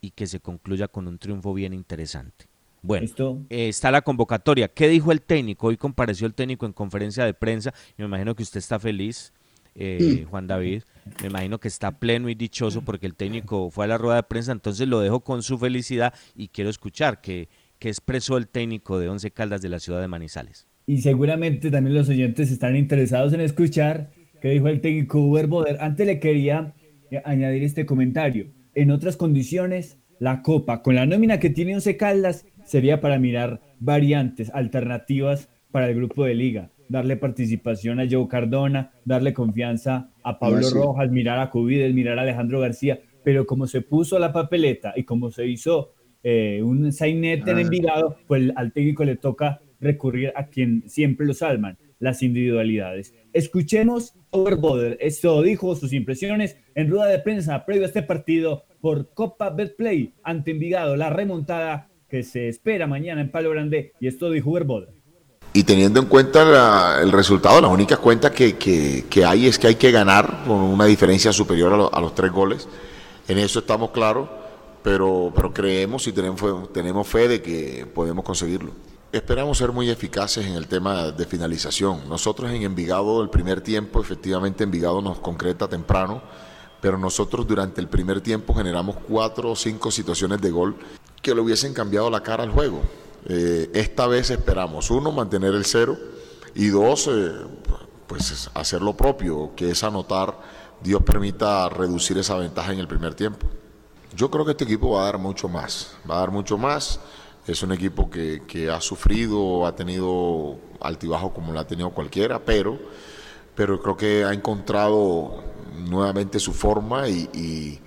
y que se concluya con un triunfo bien interesante. Bueno, eh, está la convocatoria. ¿Qué dijo el técnico? Hoy compareció el técnico en conferencia de prensa. Me imagino que usted está feliz, eh, Juan David. Me imagino que está pleno y dichoso porque el técnico fue a la rueda de prensa. Entonces lo dejo con su felicidad y quiero escuchar qué, qué expresó el técnico de Once Caldas de la ciudad de Manizales. Y seguramente también los oyentes están interesados en escuchar qué dijo el técnico Uber Boder. Antes le quería añadir este comentario. En otras condiciones, la Copa, con la nómina que tiene Once Caldas, sería para mirar variantes, alternativas para el grupo de liga, darle participación a Joe Cardona, darle confianza a Pablo Rojas, mirar a Cubides, mirar a Alejandro García, pero como se puso la papeleta y como se hizo eh, un sainete en ah. Envigado, pues al técnico le toca recurrir a quien siempre lo salvan, las individualidades. Escuchemos Overboder, esto dijo sus impresiones en rueda de prensa previo a este partido por Copa Betplay ante Envigado, la remontada que se espera mañana en Palo Grande y esto dijo Uber Y teniendo en cuenta el resultado, la única cuenta que, que, hay es que hay que ganar con una diferencia superior a, los tres goles. En eso estamos claros, pero, pero creemos y tenemos, tenemos fe de que podemos conseguirlo. Esperamos ser muy eficaces en el tema de finalización. Nosotros en Envigado, el primer tiempo, efectivamente Envigado nos concreta temprano, pero nosotros durante el primer tiempo generamos cuatro o cinco situaciones de gol que le hubiesen cambiado la cara al juego. Eh, esta vez esperamos, uno, mantener el cero y dos, eh, pues hacer lo propio, que es anotar, Dios permita reducir esa ventaja en el primer tiempo. Yo creo que este equipo va a dar mucho más, va a dar mucho más. Es un equipo que, que ha sufrido, ha tenido altibajo como lo ha tenido cualquiera, pero, pero creo que ha encontrado nuevamente su forma y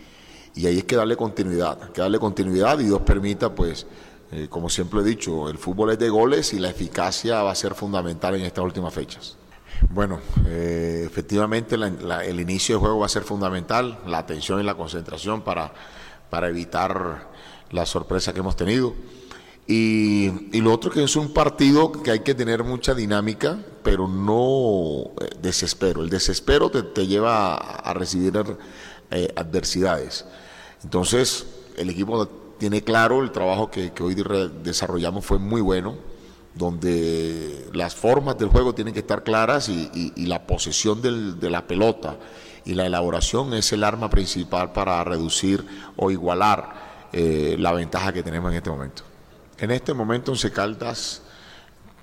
y ahí es que darle continuidad, que darle continuidad y Dios permita, pues, eh, como siempre he dicho, el fútbol es de goles y la eficacia va a ser fundamental en estas últimas fechas. Bueno, eh, efectivamente el inicio del juego va a ser fundamental, la atención y la concentración para, para evitar la sorpresa que hemos tenido. Y, lo otro que es un partido que hay que tener mucha dinámica, pero no eh, desespero. El desespero te, te lleva a, recibir adversidades. Entonces, el equipo tiene claro, el trabajo que, hoy desarrollamos fue muy bueno, donde las formas del juego tienen que estar claras y, la posesión de la pelota y la elaboración es el arma principal para reducir o igualar eh, la ventaja que tenemos en este momento. En este momento, Once Caldas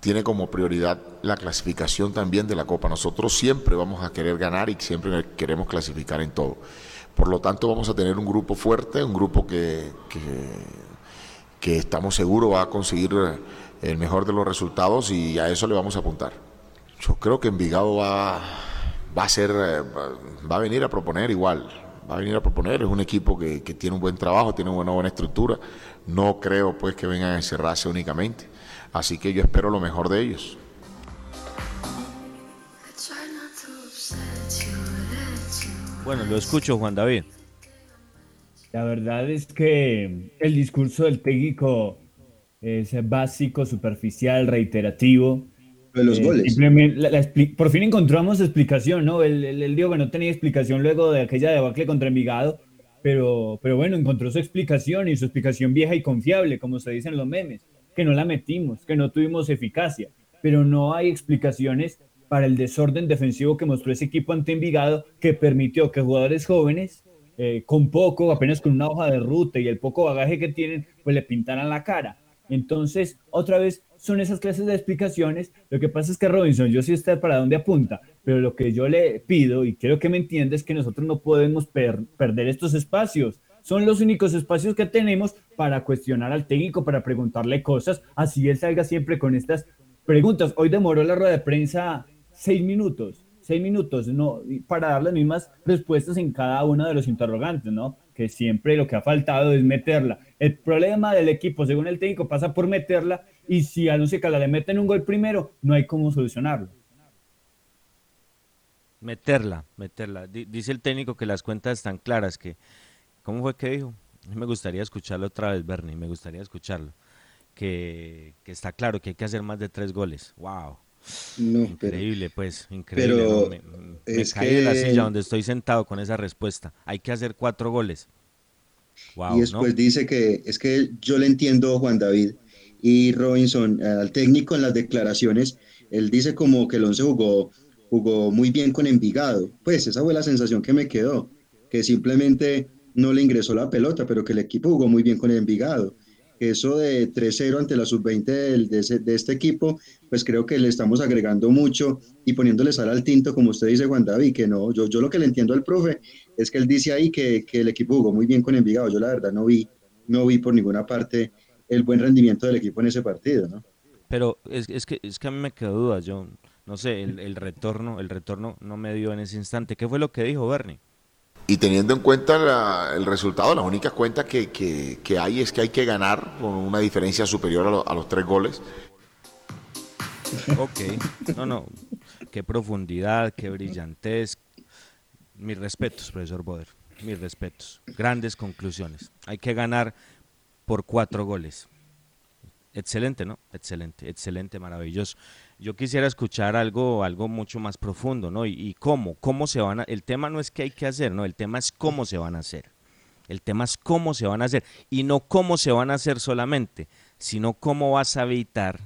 tiene como prioridad la clasificación también de la Copa. Nosotros siempre vamos a querer ganar y siempre queremos clasificar en todo. Por lo tanto, vamos a tener un grupo fuerte, un grupo que, que, estamos seguros va a conseguir el mejor de los resultados y a eso le vamos a apuntar. Yo creo que Envigado va, va a ser, va a venir a proponer igual, va a venir a proponer, es un equipo que, tiene un buen trabajo, tiene una buena estructura, no creo pues que vengan a encerrarse únicamente, así que yo espero lo mejor de ellos. Bueno, lo escucho, Juan David. La verdad es que el discurso del técnico es básico, superficial, reiterativo. De los eh, goles. por fin encontramos explicación, ¿no? Él, él, dijo que no tenía explicación luego de aquella debacle contra Envigado, pero, pero bueno, encontró su explicación y su explicación vieja y confiable, como se dicen los memes, que no la metimos, que no tuvimos eficacia, pero no hay explicaciones para el desorden defensivo que mostró ese equipo ante Envigado, que permitió que jugadores jóvenes, eh, con poco, apenas con una hoja de ruta y el poco bagaje que tienen, pues le pintaran la cara. Entonces, otra vez, son esas clases de explicaciones. Lo que pasa es que Robinson, yo sí sé para dónde apunta, pero lo que yo le pido y quiero que me entienda es que nosotros no podemos perder estos espacios. Son los únicos espacios que tenemos para cuestionar al técnico, para preguntarle cosas, así él salga siempre con estas preguntas. Hoy demoró la rueda de prensa seis minutos. seis minutos, no, para dar las mismas respuestas en cada uno de los interrogantes, ¿no? Que siempre lo que ha faltado es meterla. El problema del equipo, según el técnico, pasa por meterla y si a Once Caldas le meten un gol primero, no hay cómo solucionarlo. Meterla, meterla. dice el técnico que las cuentas están claras, que, ¿cómo fue que dijo? Me gustaría escucharlo otra vez, Bernie, me gustaría escucharlo. Que, que está claro que hay que hacer más de tres goles. ¡Wow! Increíble, pues, increíble. me, caí de la silla donde estoy sentado con esa respuesta. Hay que hacer cuatro goles. y después dice que es que yo le entiendo, Juan David y Robinson, al técnico en las declaraciones, él dice como que el once jugó, jugó muy bien con Envigado. Pues esa fue la sensación que me quedó, que simplemente no le ingresó la pelota, pero que el equipo jugó muy bien con Envigado eso de 3-0 ante la sub-20 de, de, este equipo, pues creo que le estamos agregando mucho y poniéndole sal al tinto, como usted dice, Juan David, que no, yo, lo que le entiendo al profe es que él dice ahí que, que el equipo jugó muy bien con Envigado. Yo la verdad no vi, no vi por ninguna parte el buen rendimiento del equipo en ese partido, ¿no? Pero es, es que, es que a mí me quedó duda, yo no sé, el, el retorno, el retorno no me dio en ese instante. ¿Qué fue lo que dijo Bernie? Y teniendo en cuenta el resultado, la única cuenta que, hay es que hay que ganar con una diferencia superior a, los tres goles. Ok, no, no, qué profundidad, qué brillantez. Mis respetos, profesor Boder, mis respetos. Grandes conclusiones. Hay que ganar por cuatro goles. Excelente, ¿no? Excelente, excelente, maravilloso yo quisiera escuchar algo, algo mucho más profundo, ¿no? Y, cómo, cómo se van a, el tema no es qué hay que hacer, no, el tema es cómo se van a hacer. El tema es cómo se van a hacer y no cómo se van a hacer solamente, sino cómo vas a evitar,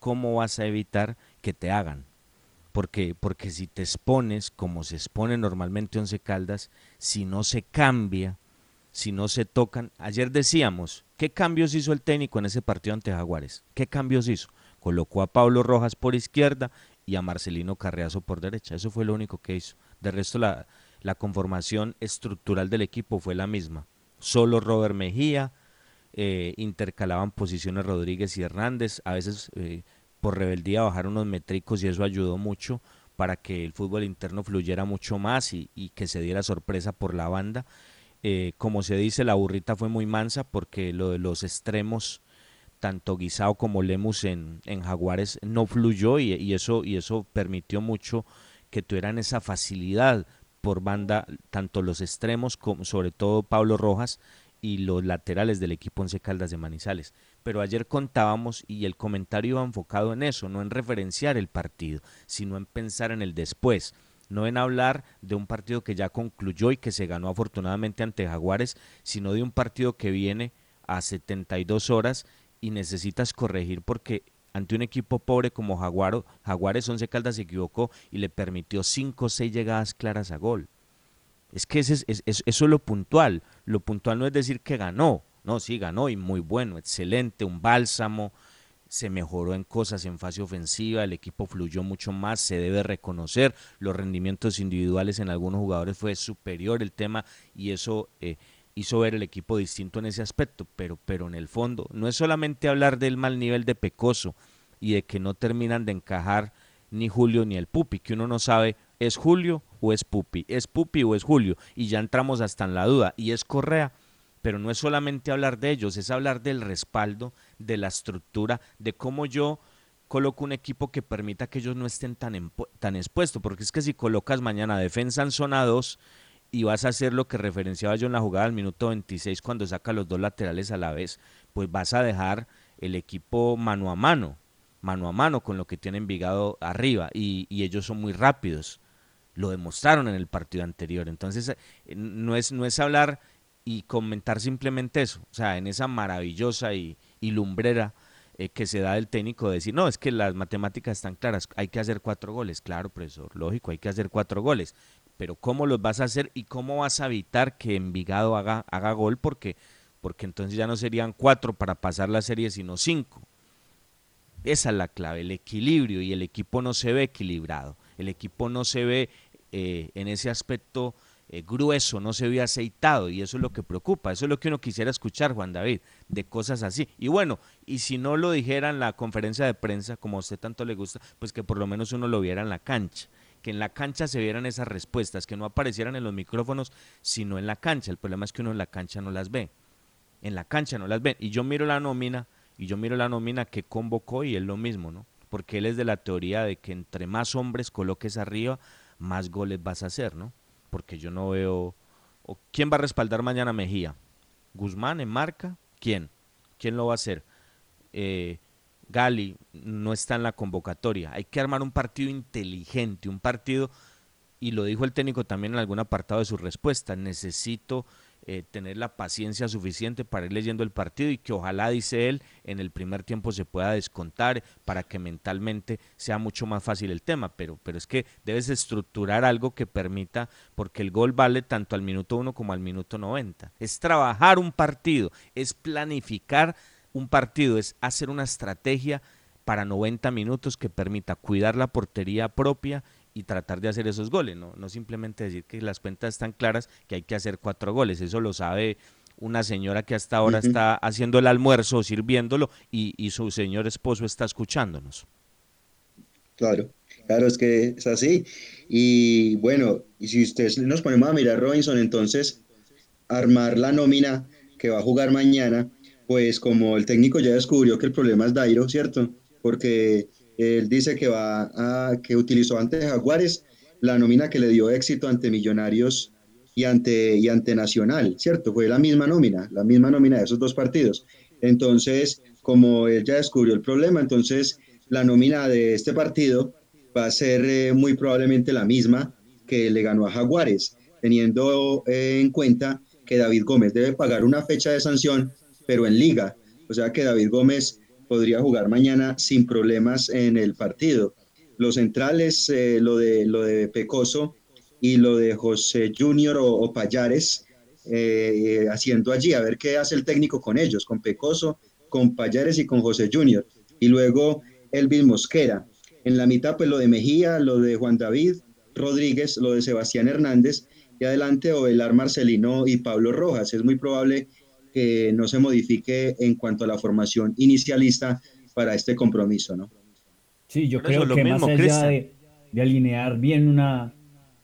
cómo vas a evitar que te hagan. Porque, porque si te expones como se expone normalmente Once Caldas, si no se cambia, si no se tocan. Ayer decíamos, ¿qué cambios hizo el técnico en ese partido ante Jaguares? ¿Qué cambios hizo? Colocó a Pablo Rojas por izquierda y a Marcelino Carreazo por derecha. Eso fue lo único que hizo. De resto, la, la conformación estructural del equipo fue la misma. Solo Robert Mejía, eh, intercalaban posiciones Rodríguez y Hernández, a veces eh, por rebeldía bajaron unos métricos y eso ayudó mucho para que el fútbol interno fluyera mucho más y, que se diera sorpresa por la banda. Eh, como se dice, la burrita fue muy mansa porque lo de los extremos tanto Guisao como Lemus en, en Jaguares no fluyó y, eso, y eso permitió mucho que tuvieran esa facilidad por banda, tanto los extremos como sobre todo Pablo Rojas y los laterales del equipo Once Caldas de Manizales. Pero ayer contábamos y el comentario iba enfocado en eso, no en referenciar el partido, sino en pensar en el después, no en hablar de un partido que ya concluyó y que se ganó afortunadamente ante Jaguares, sino de un partido que viene a 72 horas y necesitas corregir porque ante un equipo pobre como Jaguaro, Jaguares Once Caldas se equivocó y le permitió cinco o seis llegadas claras a gol. Es que ese es, eso es lo puntual. Lo puntual no es decir que ganó. No, sí, ganó y muy bueno, excelente, un bálsamo. Se mejoró en cosas en fase ofensiva, el equipo fluyó mucho más, se debe reconocer. Los rendimientos individuales en algunos jugadores fue superior el tema y eso eh, hizo ver el equipo distinto en ese aspecto, pero, pero en el fondo no es solamente hablar del mal nivel de Pecoso y de que no terminan de encajar ni Julio ni el Pupi, que uno no sabe es Julio o es Pupi, es Pupi o es Julio, y ya entramos hasta en la duda, y es Correa, pero no es solamente hablar de ellos, es hablar del respaldo, de la estructura, de cómo yo coloco un equipo que permita que ellos no estén tan, tan expuestos, porque es que si colocas mañana defensa en zona 2, y vas a hacer lo que referenciaba yo en la jugada al minuto 26 cuando saca los dos laterales a la vez, pues vas a dejar el equipo mano a mano, mano a mano con lo que tiene Envigado arriba y, ellos son muy rápidos. Lo demostraron en el partido anterior. Entonces, eh, no es, no es hablar y comentar simplemente eso, o sea, en esa maravillosa y, lumbrera eh, que se da del técnico de decir, no, es que las matemáticas están claras, hay que hacer cuatro goles, claro, profesor, lógico, hay que hacer cuatro goles, pero ¿cómo los vas a hacer y cómo vas a evitar que Envigado haga, haga gol? Porque, porque entonces ya no serían cuatro para pasar la serie, sino cinco. Esa es la clave, el equilibrio y el equipo no se ve equilibrado, el equipo no se ve eh, en ese aspecto eh, grueso, no se ve aceitado y eso es lo que preocupa, eso es lo que uno quisiera escuchar, Juan David, de cosas así. Y bueno, y si no lo dijera en la conferencia de prensa, como a usted tanto le gusta, pues que por lo menos uno lo viera en la cancha que en la cancha se vieran esas respuestas, que no aparecieran en los micrófonos, sino en la cancha. El problema es que uno en la cancha no las ve. En la cancha no las ve. Y yo miro la nómina, y yo miro la nómina que convocó y es lo mismo, ¿no? Porque él es de la teoría de que entre más hombres coloques arriba, más goles vas a hacer, ¿no? Porque yo no veo... ¿Quién va a respaldar mañana a Mejía? ¿Guzmán en marca? ¿Quién? ¿Quién lo va a hacer? Eh, Gali no está en la convocatoria. Hay que armar un partido inteligente, un partido, y lo dijo el técnico también en algún apartado de su respuesta, necesito eh, tener la paciencia suficiente para ir leyendo el partido y que ojalá, dice él, en el primer tiempo se pueda descontar para que mentalmente sea mucho más fácil el tema. Pero, pero es que debes estructurar algo que permita, porque el gol vale tanto al minuto 1 como al minuto 90. Es trabajar un partido, es planificar un partido es hacer una estrategia para 90 minutos que permita cuidar la portería propia y tratar de hacer esos goles, no, no simplemente decir que las cuentas están claras, que hay que hacer cuatro goles, eso lo sabe una señora que hasta ahora está haciendo el almuerzo, sirviéndolo, y, y su señor esposo está escuchándonos. Claro, claro, es que es así. Y bueno, y si ustedes nos ponemos a mirar Robinson, entonces armar la nómina que va a jugar mañana, pues como el técnico ya descubrió que el problema es Dairo, ¿cierto? Porque él dice que va que utilizó ante Jaguares la nómina que le dio éxito ante Millonarios y ante, y ante Nacional, ¿cierto? Fue la misma nómina, la misma nómina de esos dos partidos. Entonces, como él ya descubrió el problema, entonces la nómina de este partido va a ser eh, muy probablemente la misma que le ganó a Jaguares, teniendo eh, en cuenta que David Gómez debe pagar una fecha de sanción pero en liga. O sea que David Gómez podría jugar mañana sin problemas en el partido. Los centrales, eh, lo, de, lo de Pecoso y lo de José Junior o, Payares, eh, haciendo allí, a ver qué hace el técnico con ellos, con Pecoso, con Payares y con José Junior. Y luego Elvis Mosquera. En la mitad, pues lo de Mejía, lo de Juan David Rodríguez, lo de Sebastián Hernández, y adelante Ovelar Marcelino y Pablo Rojas. Es muy probable que no se modifique en cuanto a la formación inicialista para este compromiso, ¿no? Sí, yo creo que más allá de, alinear bien una,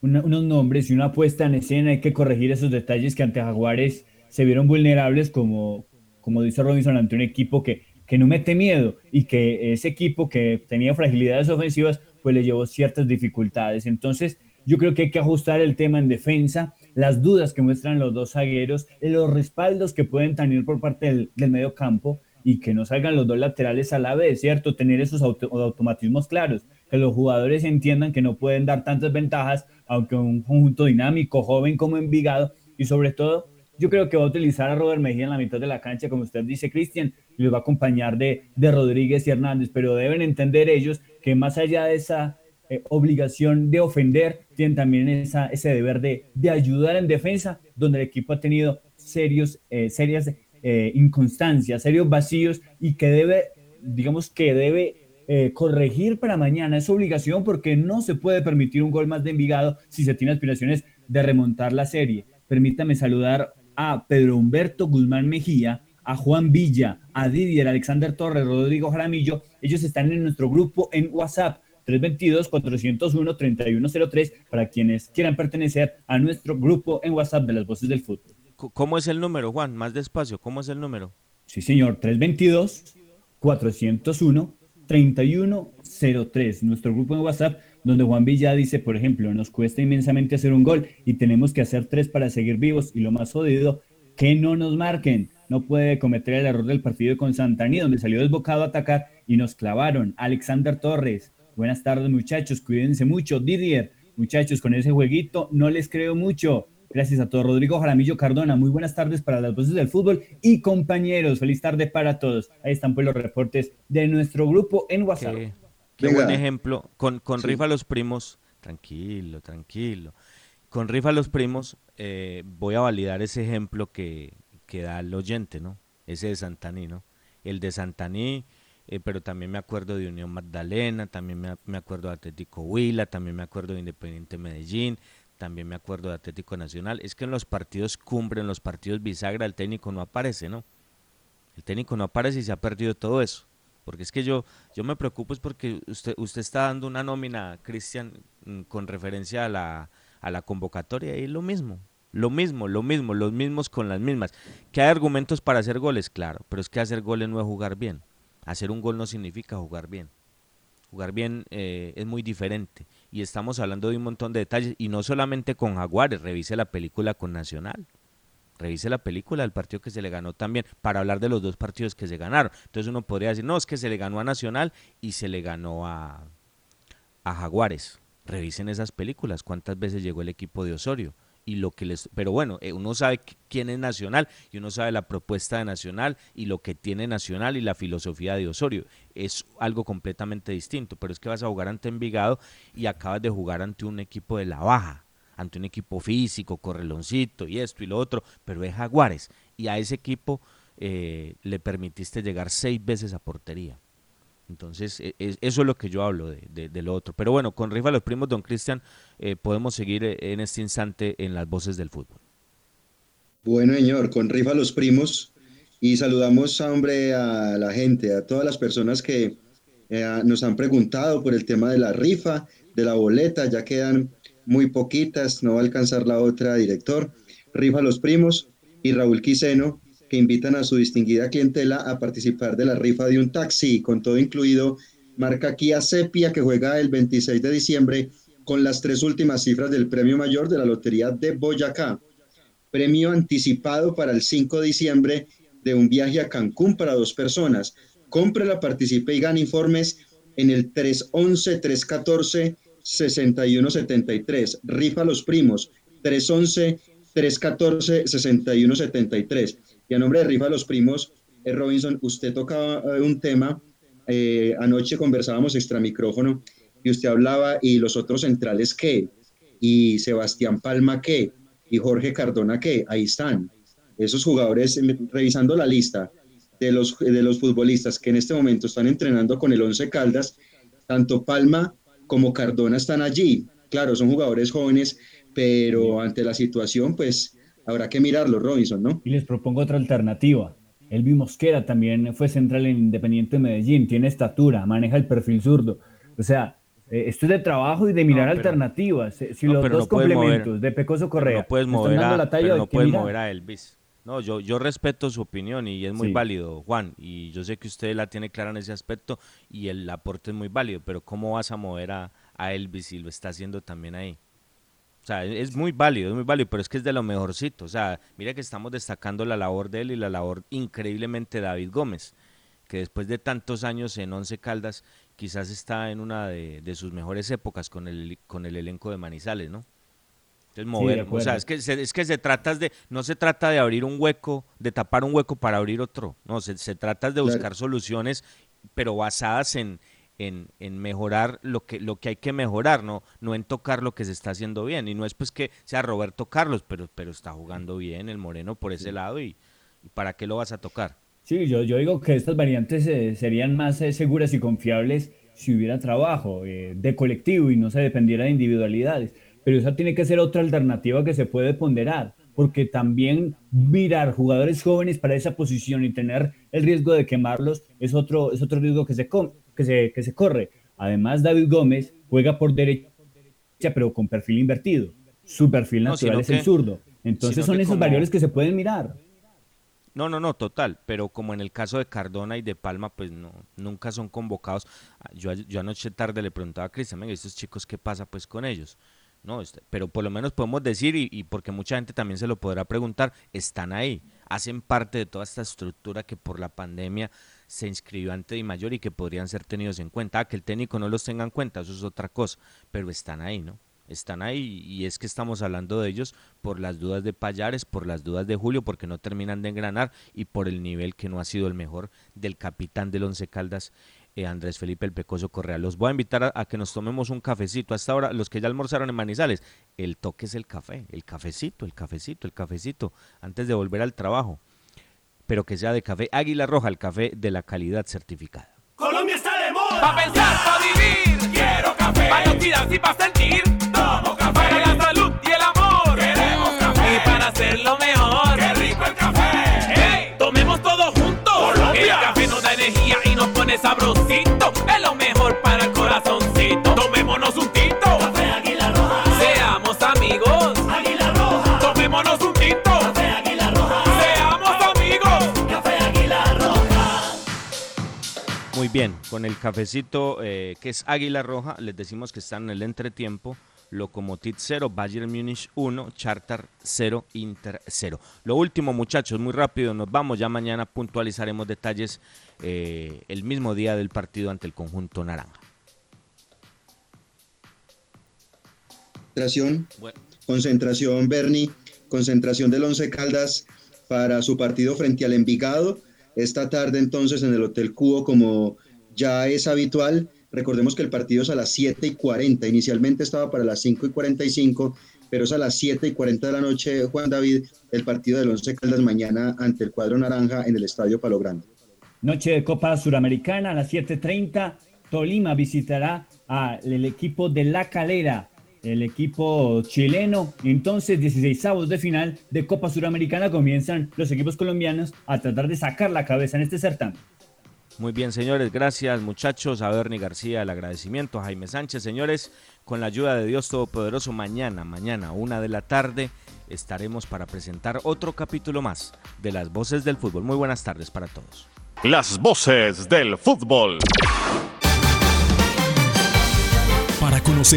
unos nombres y una puesta en escena, hay que corregir esos detalles que ante Jaguares se vieron vulnerables, como, como dice Robinson, ante un equipo que, que no mete miedo y que ese equipo que tenía fragilidades ofensivas, pues le llevó ciertas dificultades. Entonces, yo creo que hay que ajustar el tema en defensa, las dudas que muestran los dos zagueros, los respaldos que pueden tener por parte del, medio campo y que no salgan los dos laterales a la vez, ¿cierto? Tener esos automatismos claros, que los jugadores entiendan que no pueden dar tantas ventajas, aunque un conjunto dinámico, joven como Envigado, y sobre todo, yo creo que va a utilizar a Robert Mejía en la mitad de la cancha, como usted dice, Cristian, y los va a acompañar de, de Rodríguez y Hernández, pero deben entender ellos que más allá de esa eh, obligación de ofender, tienen también esa, ese deber de, ayudar en defensa, donde el equipo ha tenido serios, eh, serias eh, inconstancias, serios vacíos y que debe, digamos que debe corregir para mañana. Es obligación porque no se puede permitir un gol más de Envigado si se tiene aspiraciones de remontar la serie. Permítame saludar a Pedro Humberto Guzmán Mejía, a Juan Villa, a Didier Alexander Torres, Rodrigo Jaramillo. Ellos están en nuestro grupo en WhatsApp 322-401-3103 para quienes quieran pertenecer a nuestro grupo en WhatsApp de las Voces del Fútbol. ¿Cómo es el número, Juan? Más despacio, ¿cómo es el número? Sí, señor, 322-401-3103, nuestro grupo en WhatsApp, donde Juan Villa dice, por ejemplo, nos cuesta inmensamente hacer un gol y tenemos que hacer tres para seguir vivos y lo más jodido, que no nos marquen. No puede cometer el error del partido con Santaní, donde salió desbocado a atacar y nos clavaron. Alexander Torres, Buenas tardes, muchachos. Cuídense mucho. Didier, muchachos, con ese jueguito no les creo mucho. Gracias a todos. Rodrigo Jaramillo Cardona, muy buenas tardes para las voces del fútbol y compañeros. Feliz tarde para todos. Ahí están pues los reportes de nuestro grupo en WhatsApp. Qué, buen ejemplo. Con, con Rifa los Primos, tranquilo, tranquilo. Con Rifa los Primos eh, voy a validar ese ejemplo que, que da el oyente, ¿no? Ese de Santaní, ¿no? El de Santaní eh, pero también me acuerdo de Unión Magdalena, también me, acuerdo de Atlético Huila, también me acuerdo de Independiente Medellín, también me acuerdo de Atlético Nacional. Es que en los partidos cumbre, en los partidos bisagra, el técnico no aparece, ¿no? El técnico no aparece y se ha perdido todo eso. Porque es que yo, yo me preocupo es porque usted, usted está dando una nómina, Cristian, mm, con referencia a la, a la convocatoria y lo mismo. Lo mismo, lo mismo, los mismos con las mismas. ¿Que hay argumentos para hacer goles? Claro, pero es que hacer goles no es jugar bien. Hacer un gol no significa jugar bien. Jugar bien eh, es muy diferente. Y estamos hablando de un montón de detalles. Y no solamente con Jaguares, revise la película con Nacional. Revise la película del partido que se le ganó también, para hablar de los dos partidos que se ganaron. Entonces uno podría decir, no, es que se le ganó a Nacional y se le ganó a, a Jaguares. Revisen esas películas, cuántas veces llegó el equipo de Osorio y lo que les pero bueno eh, uno sabe quién es Nacional y uno sabe la propuesta de Nacional y lo que tiene Nacional y la filosofía de Osorio. Es algo completamente distinto pero es que vas a jugar ante Envigado y acabas de jugar ante un equipo de la baja ante un equipo físico correloncito y esto y lo otro pero es Jaguares y a ese equipo eh, le permitiste llegar seis veces a portería entonces, e, eso es lo que yo hablo de, lo otro. Pero bueno, con Rifa los Primos, don Cristian, eh, podemos seguir eh, en este instante en las voces del fútbol. Bueno, señor, con Rifa los Primos. Y saludamos, hombre, a la gente, a todas las personas que eh, nos han preguntado por el tema de la rifa, de la boleta. Ya quedan muy poquitas, no va a alcanzar la otra, director. Rifa los Primos y Raúl Quiseno que invitan a su distinguida clientela a participar de la rifa de un taxi, con todo incluido, marca Kia Sepia, que juega el 26 de diciembre con las tres últimas cifras del premio mayor de la Lotería de Boyacá. Premio anticipado para el 5 de diciembre de un viaje a Cancún para dos personas. Cómprela, participe y gane informes en el 311-314-6173. Rifa los primos, 311-314-6173. Y a nombre de Rifa los Primos, eh, Robinson, usted tocaba eh, un tema, eh, anoche conversábamos extra micrófono y usted hablaba y los otros centrales qué, y Sebastián Palma qué, y Jorge Cardona qué, ahí están. Esos jugadores, revisando la lista de los, de los futbolistas que en este momento están entrenando con el Once Caldas, tanto Palma como Cardona están allí. Claro, son jugadores jóvenes, pero ante la situación, pues habrá que mirarlo, Robinson, ¿no? Y les propongo otra alternativa. Elvi Mosquera también fue central en Independiente Medellín, tiene estatura, maneja el perfil zurdo. O sea, eh, esto es de trabajo y de mirar alternativas. Eh, si los dos complementos de Pecoso Correa no puedes mover a, la talla, no puedes mover a Elvis. No, yo, yo respeto su opinión y es muy válido, Juan. Y yo sé que usted la tiene clara en ese aspecto y el aporte es muy válido, pero ¿cómo vas a mover a, a Elvis si lo está haciendo también ahí? O sea, es muy válido, es muy válido, pero es que es de lo mejorcito. O sea, mira que estamos destacando la labor de él y la labor increíblemente de David Gómez, que después de tantos años en Once Caldas, quizás está en una de, sus mejores épocas con el, con el elenco de Manizales, ¿no? Entonces, mover, o sea, es que, se, es que se trata de, no se trata de abrir un hueco, de tapar un hueco para abrir otro, no, se, se trata de buscar soluciones, pero basadas en, en, en, mejorar lo que, lo que hay que mejorar, ¿no? no en tocar lo que se está haciendo bien. Y no es pues que sea Roberto Carlos, pero, pero está jugando bien el Moreno por ese lado y, ¿para qué lo vas a tocar? Sí, yo, yo digo que estas variantes eh, serían más eh, seguras y confiables si hubiera trabajo eh, de colectivo y no se dependiera de individualidades. Pero esa tiene que ser otra alternativa que se puede ponderar, porque también mirar jugadores jóvenes para esa posición y tener el riesgo de quemarlos es otro, es otro riesgo que se, que se, que se corre. Además, David Gómez juega por derecha, pero con perfil invertido. Su perfil natural es el zurdo. Entonces son esos variables que se pueden mirar. No, no, no, total. Pero como en el caso de Cardona y de Palma, pues no, nunca son convocados. Ah, yo, yo anoche tarde le preguntaba a Cristian, estos chicos, ¿qué pasa pues con ellos? No, este, pero por lo menos podemos decir, y, y, porque mucha gente también se lo podrá preguntar, están ahí, hacen parte de toda esta estructura que por la pandemia se inscribió ante Di Mayor y que podrían ser tenidos en cuenta. Ah, que el técnico no los tenga en cuenta, eso es otra cosa, pero están ahí, ¿no? Están ahí y es que estamos hablando de ellos por las dudas de Payares, por las dudas de Julio, porque no terminan de engranar y por el nivel que no ha sido el mejor del capitán del Once Caldas, eh, Andrés Felipe El Pecoso Correa. Los voy a invitar a, que nos tomemos un cafecito. Hasta ahora, los que ya almorzaron en Manizales, el toque es el café, el cafecito, el cafecito, el cafecito, antes de volver al trabajo pero que sea de café Águila Roja, el café de la calidad certificada. Colombia está de moda. Pa' pensar, pa' vivir. Quiero café. Pa' y pa' bien, con el cafecito eh, que es Águila Roja, les decimos que están en el entretiempo. Lokomotiv 0, Bayern Múnich 1, Charter 0, Inter 0. Lo último, muchachos, muy rápido, nos vamos. Ya mañana puntualizaremos detalles eh, el mismo día del partido ante el conjunto naranja. Concentración, concentración Bernie, concentración del Once Caldas para su partido frente al Envigado. Esta tarde entonces en el Hotel Cubo, como ya es habitual, recordemos que el partido es a las 7 y 40, inicialmente estaba para las 5 y 45, pero es a las 7 y 40 de la noche, Juan David, el partido del Once Caldas mañana ante el cuadro naranja en el Estadio Palo Grande. Noche de Copa Suramericana a las 7.30, Tolima visitará al equipo de La Calera el equipo chileno. Entonces, 16 avos de final de Copa Suramericana comienzan los equipos colombianos a tratar de sacar la cabeza en este certamen. Muy bien, señores, gracias muchachos. A Bernie García el agradecimiento, a Jaime Sánchez, señores, con la ayuda de Dios Todopoderoso, mañana, mañana, una de la tarde, estaremos para presentar otro capítulo más de Las Voces del Fútbol. Muy buenas tardes para todos. Las Voces del Fútbol. Para conocer